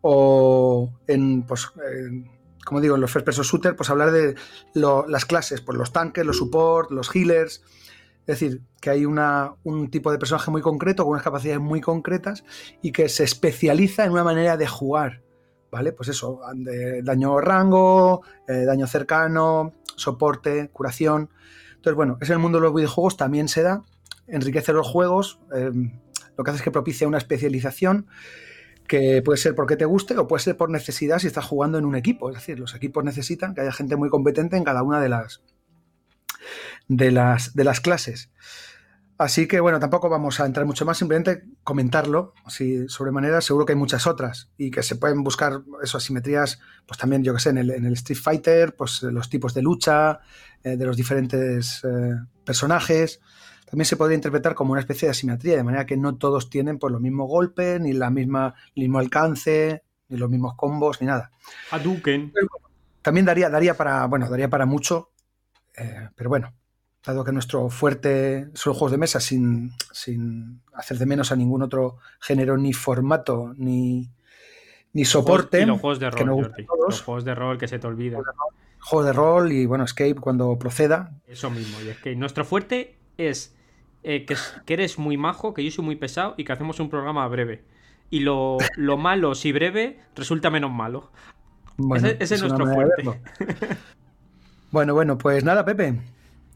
O en, pues, en como digo, en los first person shooter, pues hablar de las clases, pues los tanques, los support, los healers. Es decir, que hay una, un tipo de personaje muy concreto, con unas capacidades muy concretas y que se especializa en una manera de jugar. ¿Vale? Pues eso, daño rango, eh, daño cercano, soporte, curación. Entonces, bueno, es el mundo de los videojuegos, también se da, enriquece los juegos, eh, lo que hace es que propicia una especialización que puede ser porque te guste o puede ser por necesidad si estás jugando en un equipo. Es decir, los equipos necesitan que haya gente muy competente en cada una de las, de las, de las clases. Así que bueno, tampoco vamos a entrar mucho más, simplemente comentarlo así sobremanera. Seguro que hay muchas otras y que se pueden buscar esas asimetrías, pues también, yo que sé, en el, Street Fighter, pues los tipos de lucha, eh, de los diferentes eh, personajes. También se podría interpretar como una especie de asimetría, de manera que no todos tienen pues, los mismos golpes, ni la misma, el mismo alcance, ni los mismos combos, ni nada. Hadouken. También daría, daría para, bueno, daría para mucho, eh, pero bueno, dado que nuestro fuerte son los juegos de mesa sin, sin hacer de menos a ningún otro género, ni formato, ni, ni soporte. Y los juegos de rol, Jordi. Los juegos de rol que se te olviden. Juegos de rol y bueno, Escape cuando proceda. Eso mismo, y es que nuestro fuerte es eh, que, eres muy majo, que yo soy muy pesado y que hacemos un programa breve. Y lo, malo, si breve, resulta menos malo. ese, es nuestro fuerte. bueno, bueno, pues nada, Pepe.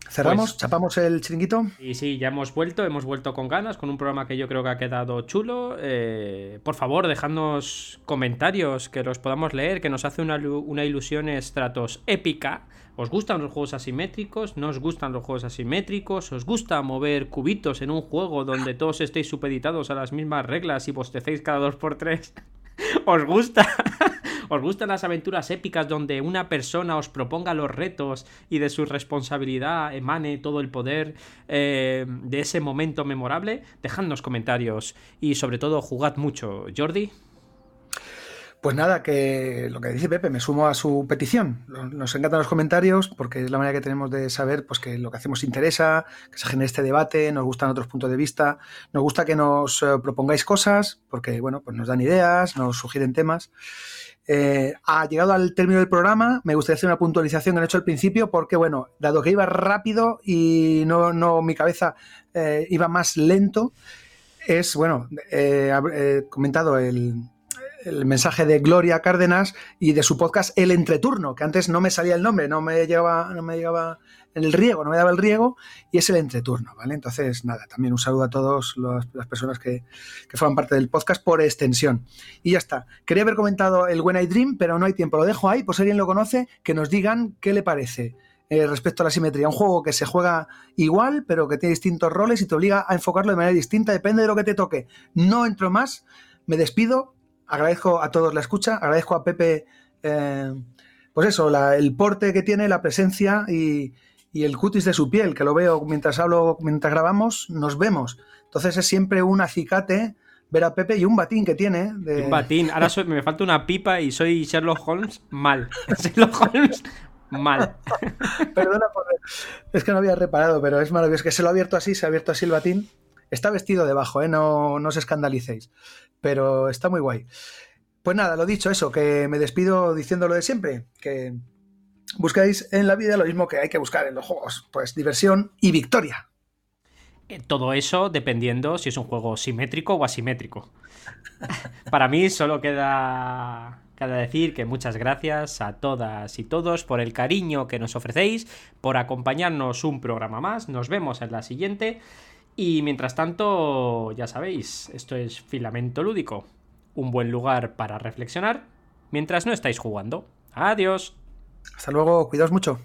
¿Cerramos? Pues ¿Chapamos el chiringuito? Y sí, ya hemos vuelto, hemos vuelto con ganas, con un programa que yo creo que ha quedado chulo. Eh, por favor, dejadnos comentarios, que los podamos leer, que nos hace una, una ilusión estratos épica. ¿Os gustan los juegos asimétricos? ¿No os gustan los juegos asimétricos? ¿Os gusta mover cubitos en un juego donde todos estéis supeditados a las mismas reglas y bostecéis cada dos por tres? ¿Os gusta? ¿Os gustan las aventuras épicas donde una persona os proponga los retos y de su responsabilidad emane todo el poder eh, de ese momento memorable? Dejadnos comentarios y sobre todo jugad mucho. Jordi. Pues nada, que lo que dice Pepe, me sumo a su petición. Nos encantan los comentarios porque es la manera que tenemos de saber pues, que lo que hacemos interesa, que se genere este debate, nos gustan otros puntos de vista, nos gusta que nos eh, propongáis cosas porque bueno, pues nos dan ideas, nos sugieren temas. Eh, ha llegado al término del programa, me gustaría hacer una puntualización que he hecho al principio porque bueno, dado que iba rápido y no, no mi cabeza eh, iba más lento, es bueno, he comentado el el mensaje de Gloria Cárdenas y de su podcast El Entreturno, que antes no me salía el nombre, no me llegaba, no me llegaba el riego, no me daba el riego, y es el entreturno, ¿vale? Entonces, nada, también un saludo a todas las personas que, que forman parte del podcast por extensión. Y ya está. Quería haber comentado el When I Dream, pero no hay tiempo. Lo dejo ahí, por si alguien lo conoce, que nos digan qué le parece. Eh, respecto a la simetría. Un juego que se juega igual, pero que tiene distintos roles y te obliga a enfocarlo de manera distinta, depende de lo que te toque. No entro más, me despido agradezco a todos la escucha, agradezco a Pepe, eh, pues eso, el porte que tiene, la presencia y, el cutis de su piel, que lo veo mientras hablo, mientras grabamos, nos vemos. Entonces es siempre un acicate ver a Pepe y un batín que tiene. Un batín. Ahora me falta una pipa y soy Sherlock Holmes mal. Sherlock Holmes mal. Perdona, por... es que no había reparado, pero es maravilloso. Que se lo ha abierto así, se ha abierto así el batín. Está vestido debajo, ¿eh? no, no os escandalicéis pero está muy guay. Pues nada, lo dicho, eso, que me despido diciendo lo de siempre, que buscáis en la vida lo mismo que hay que buscar en los juegos, pues diversión y victoria. Eh, todo eso dependiendo si es un juego simétrico o asimétrico. Para mí solo queda, queda decir que muchas gracias a todas y todos por el cariño que nos ofrecéis, por acompañarnos un programa más. Nos vemos en la siguiente. Y mientras tanto, ya sabéis, esto es Filamento Lúdico, un buen lugar para reflexionar mientras no estáis jugando. Adiós. Hasta luego, cuidaos mucho.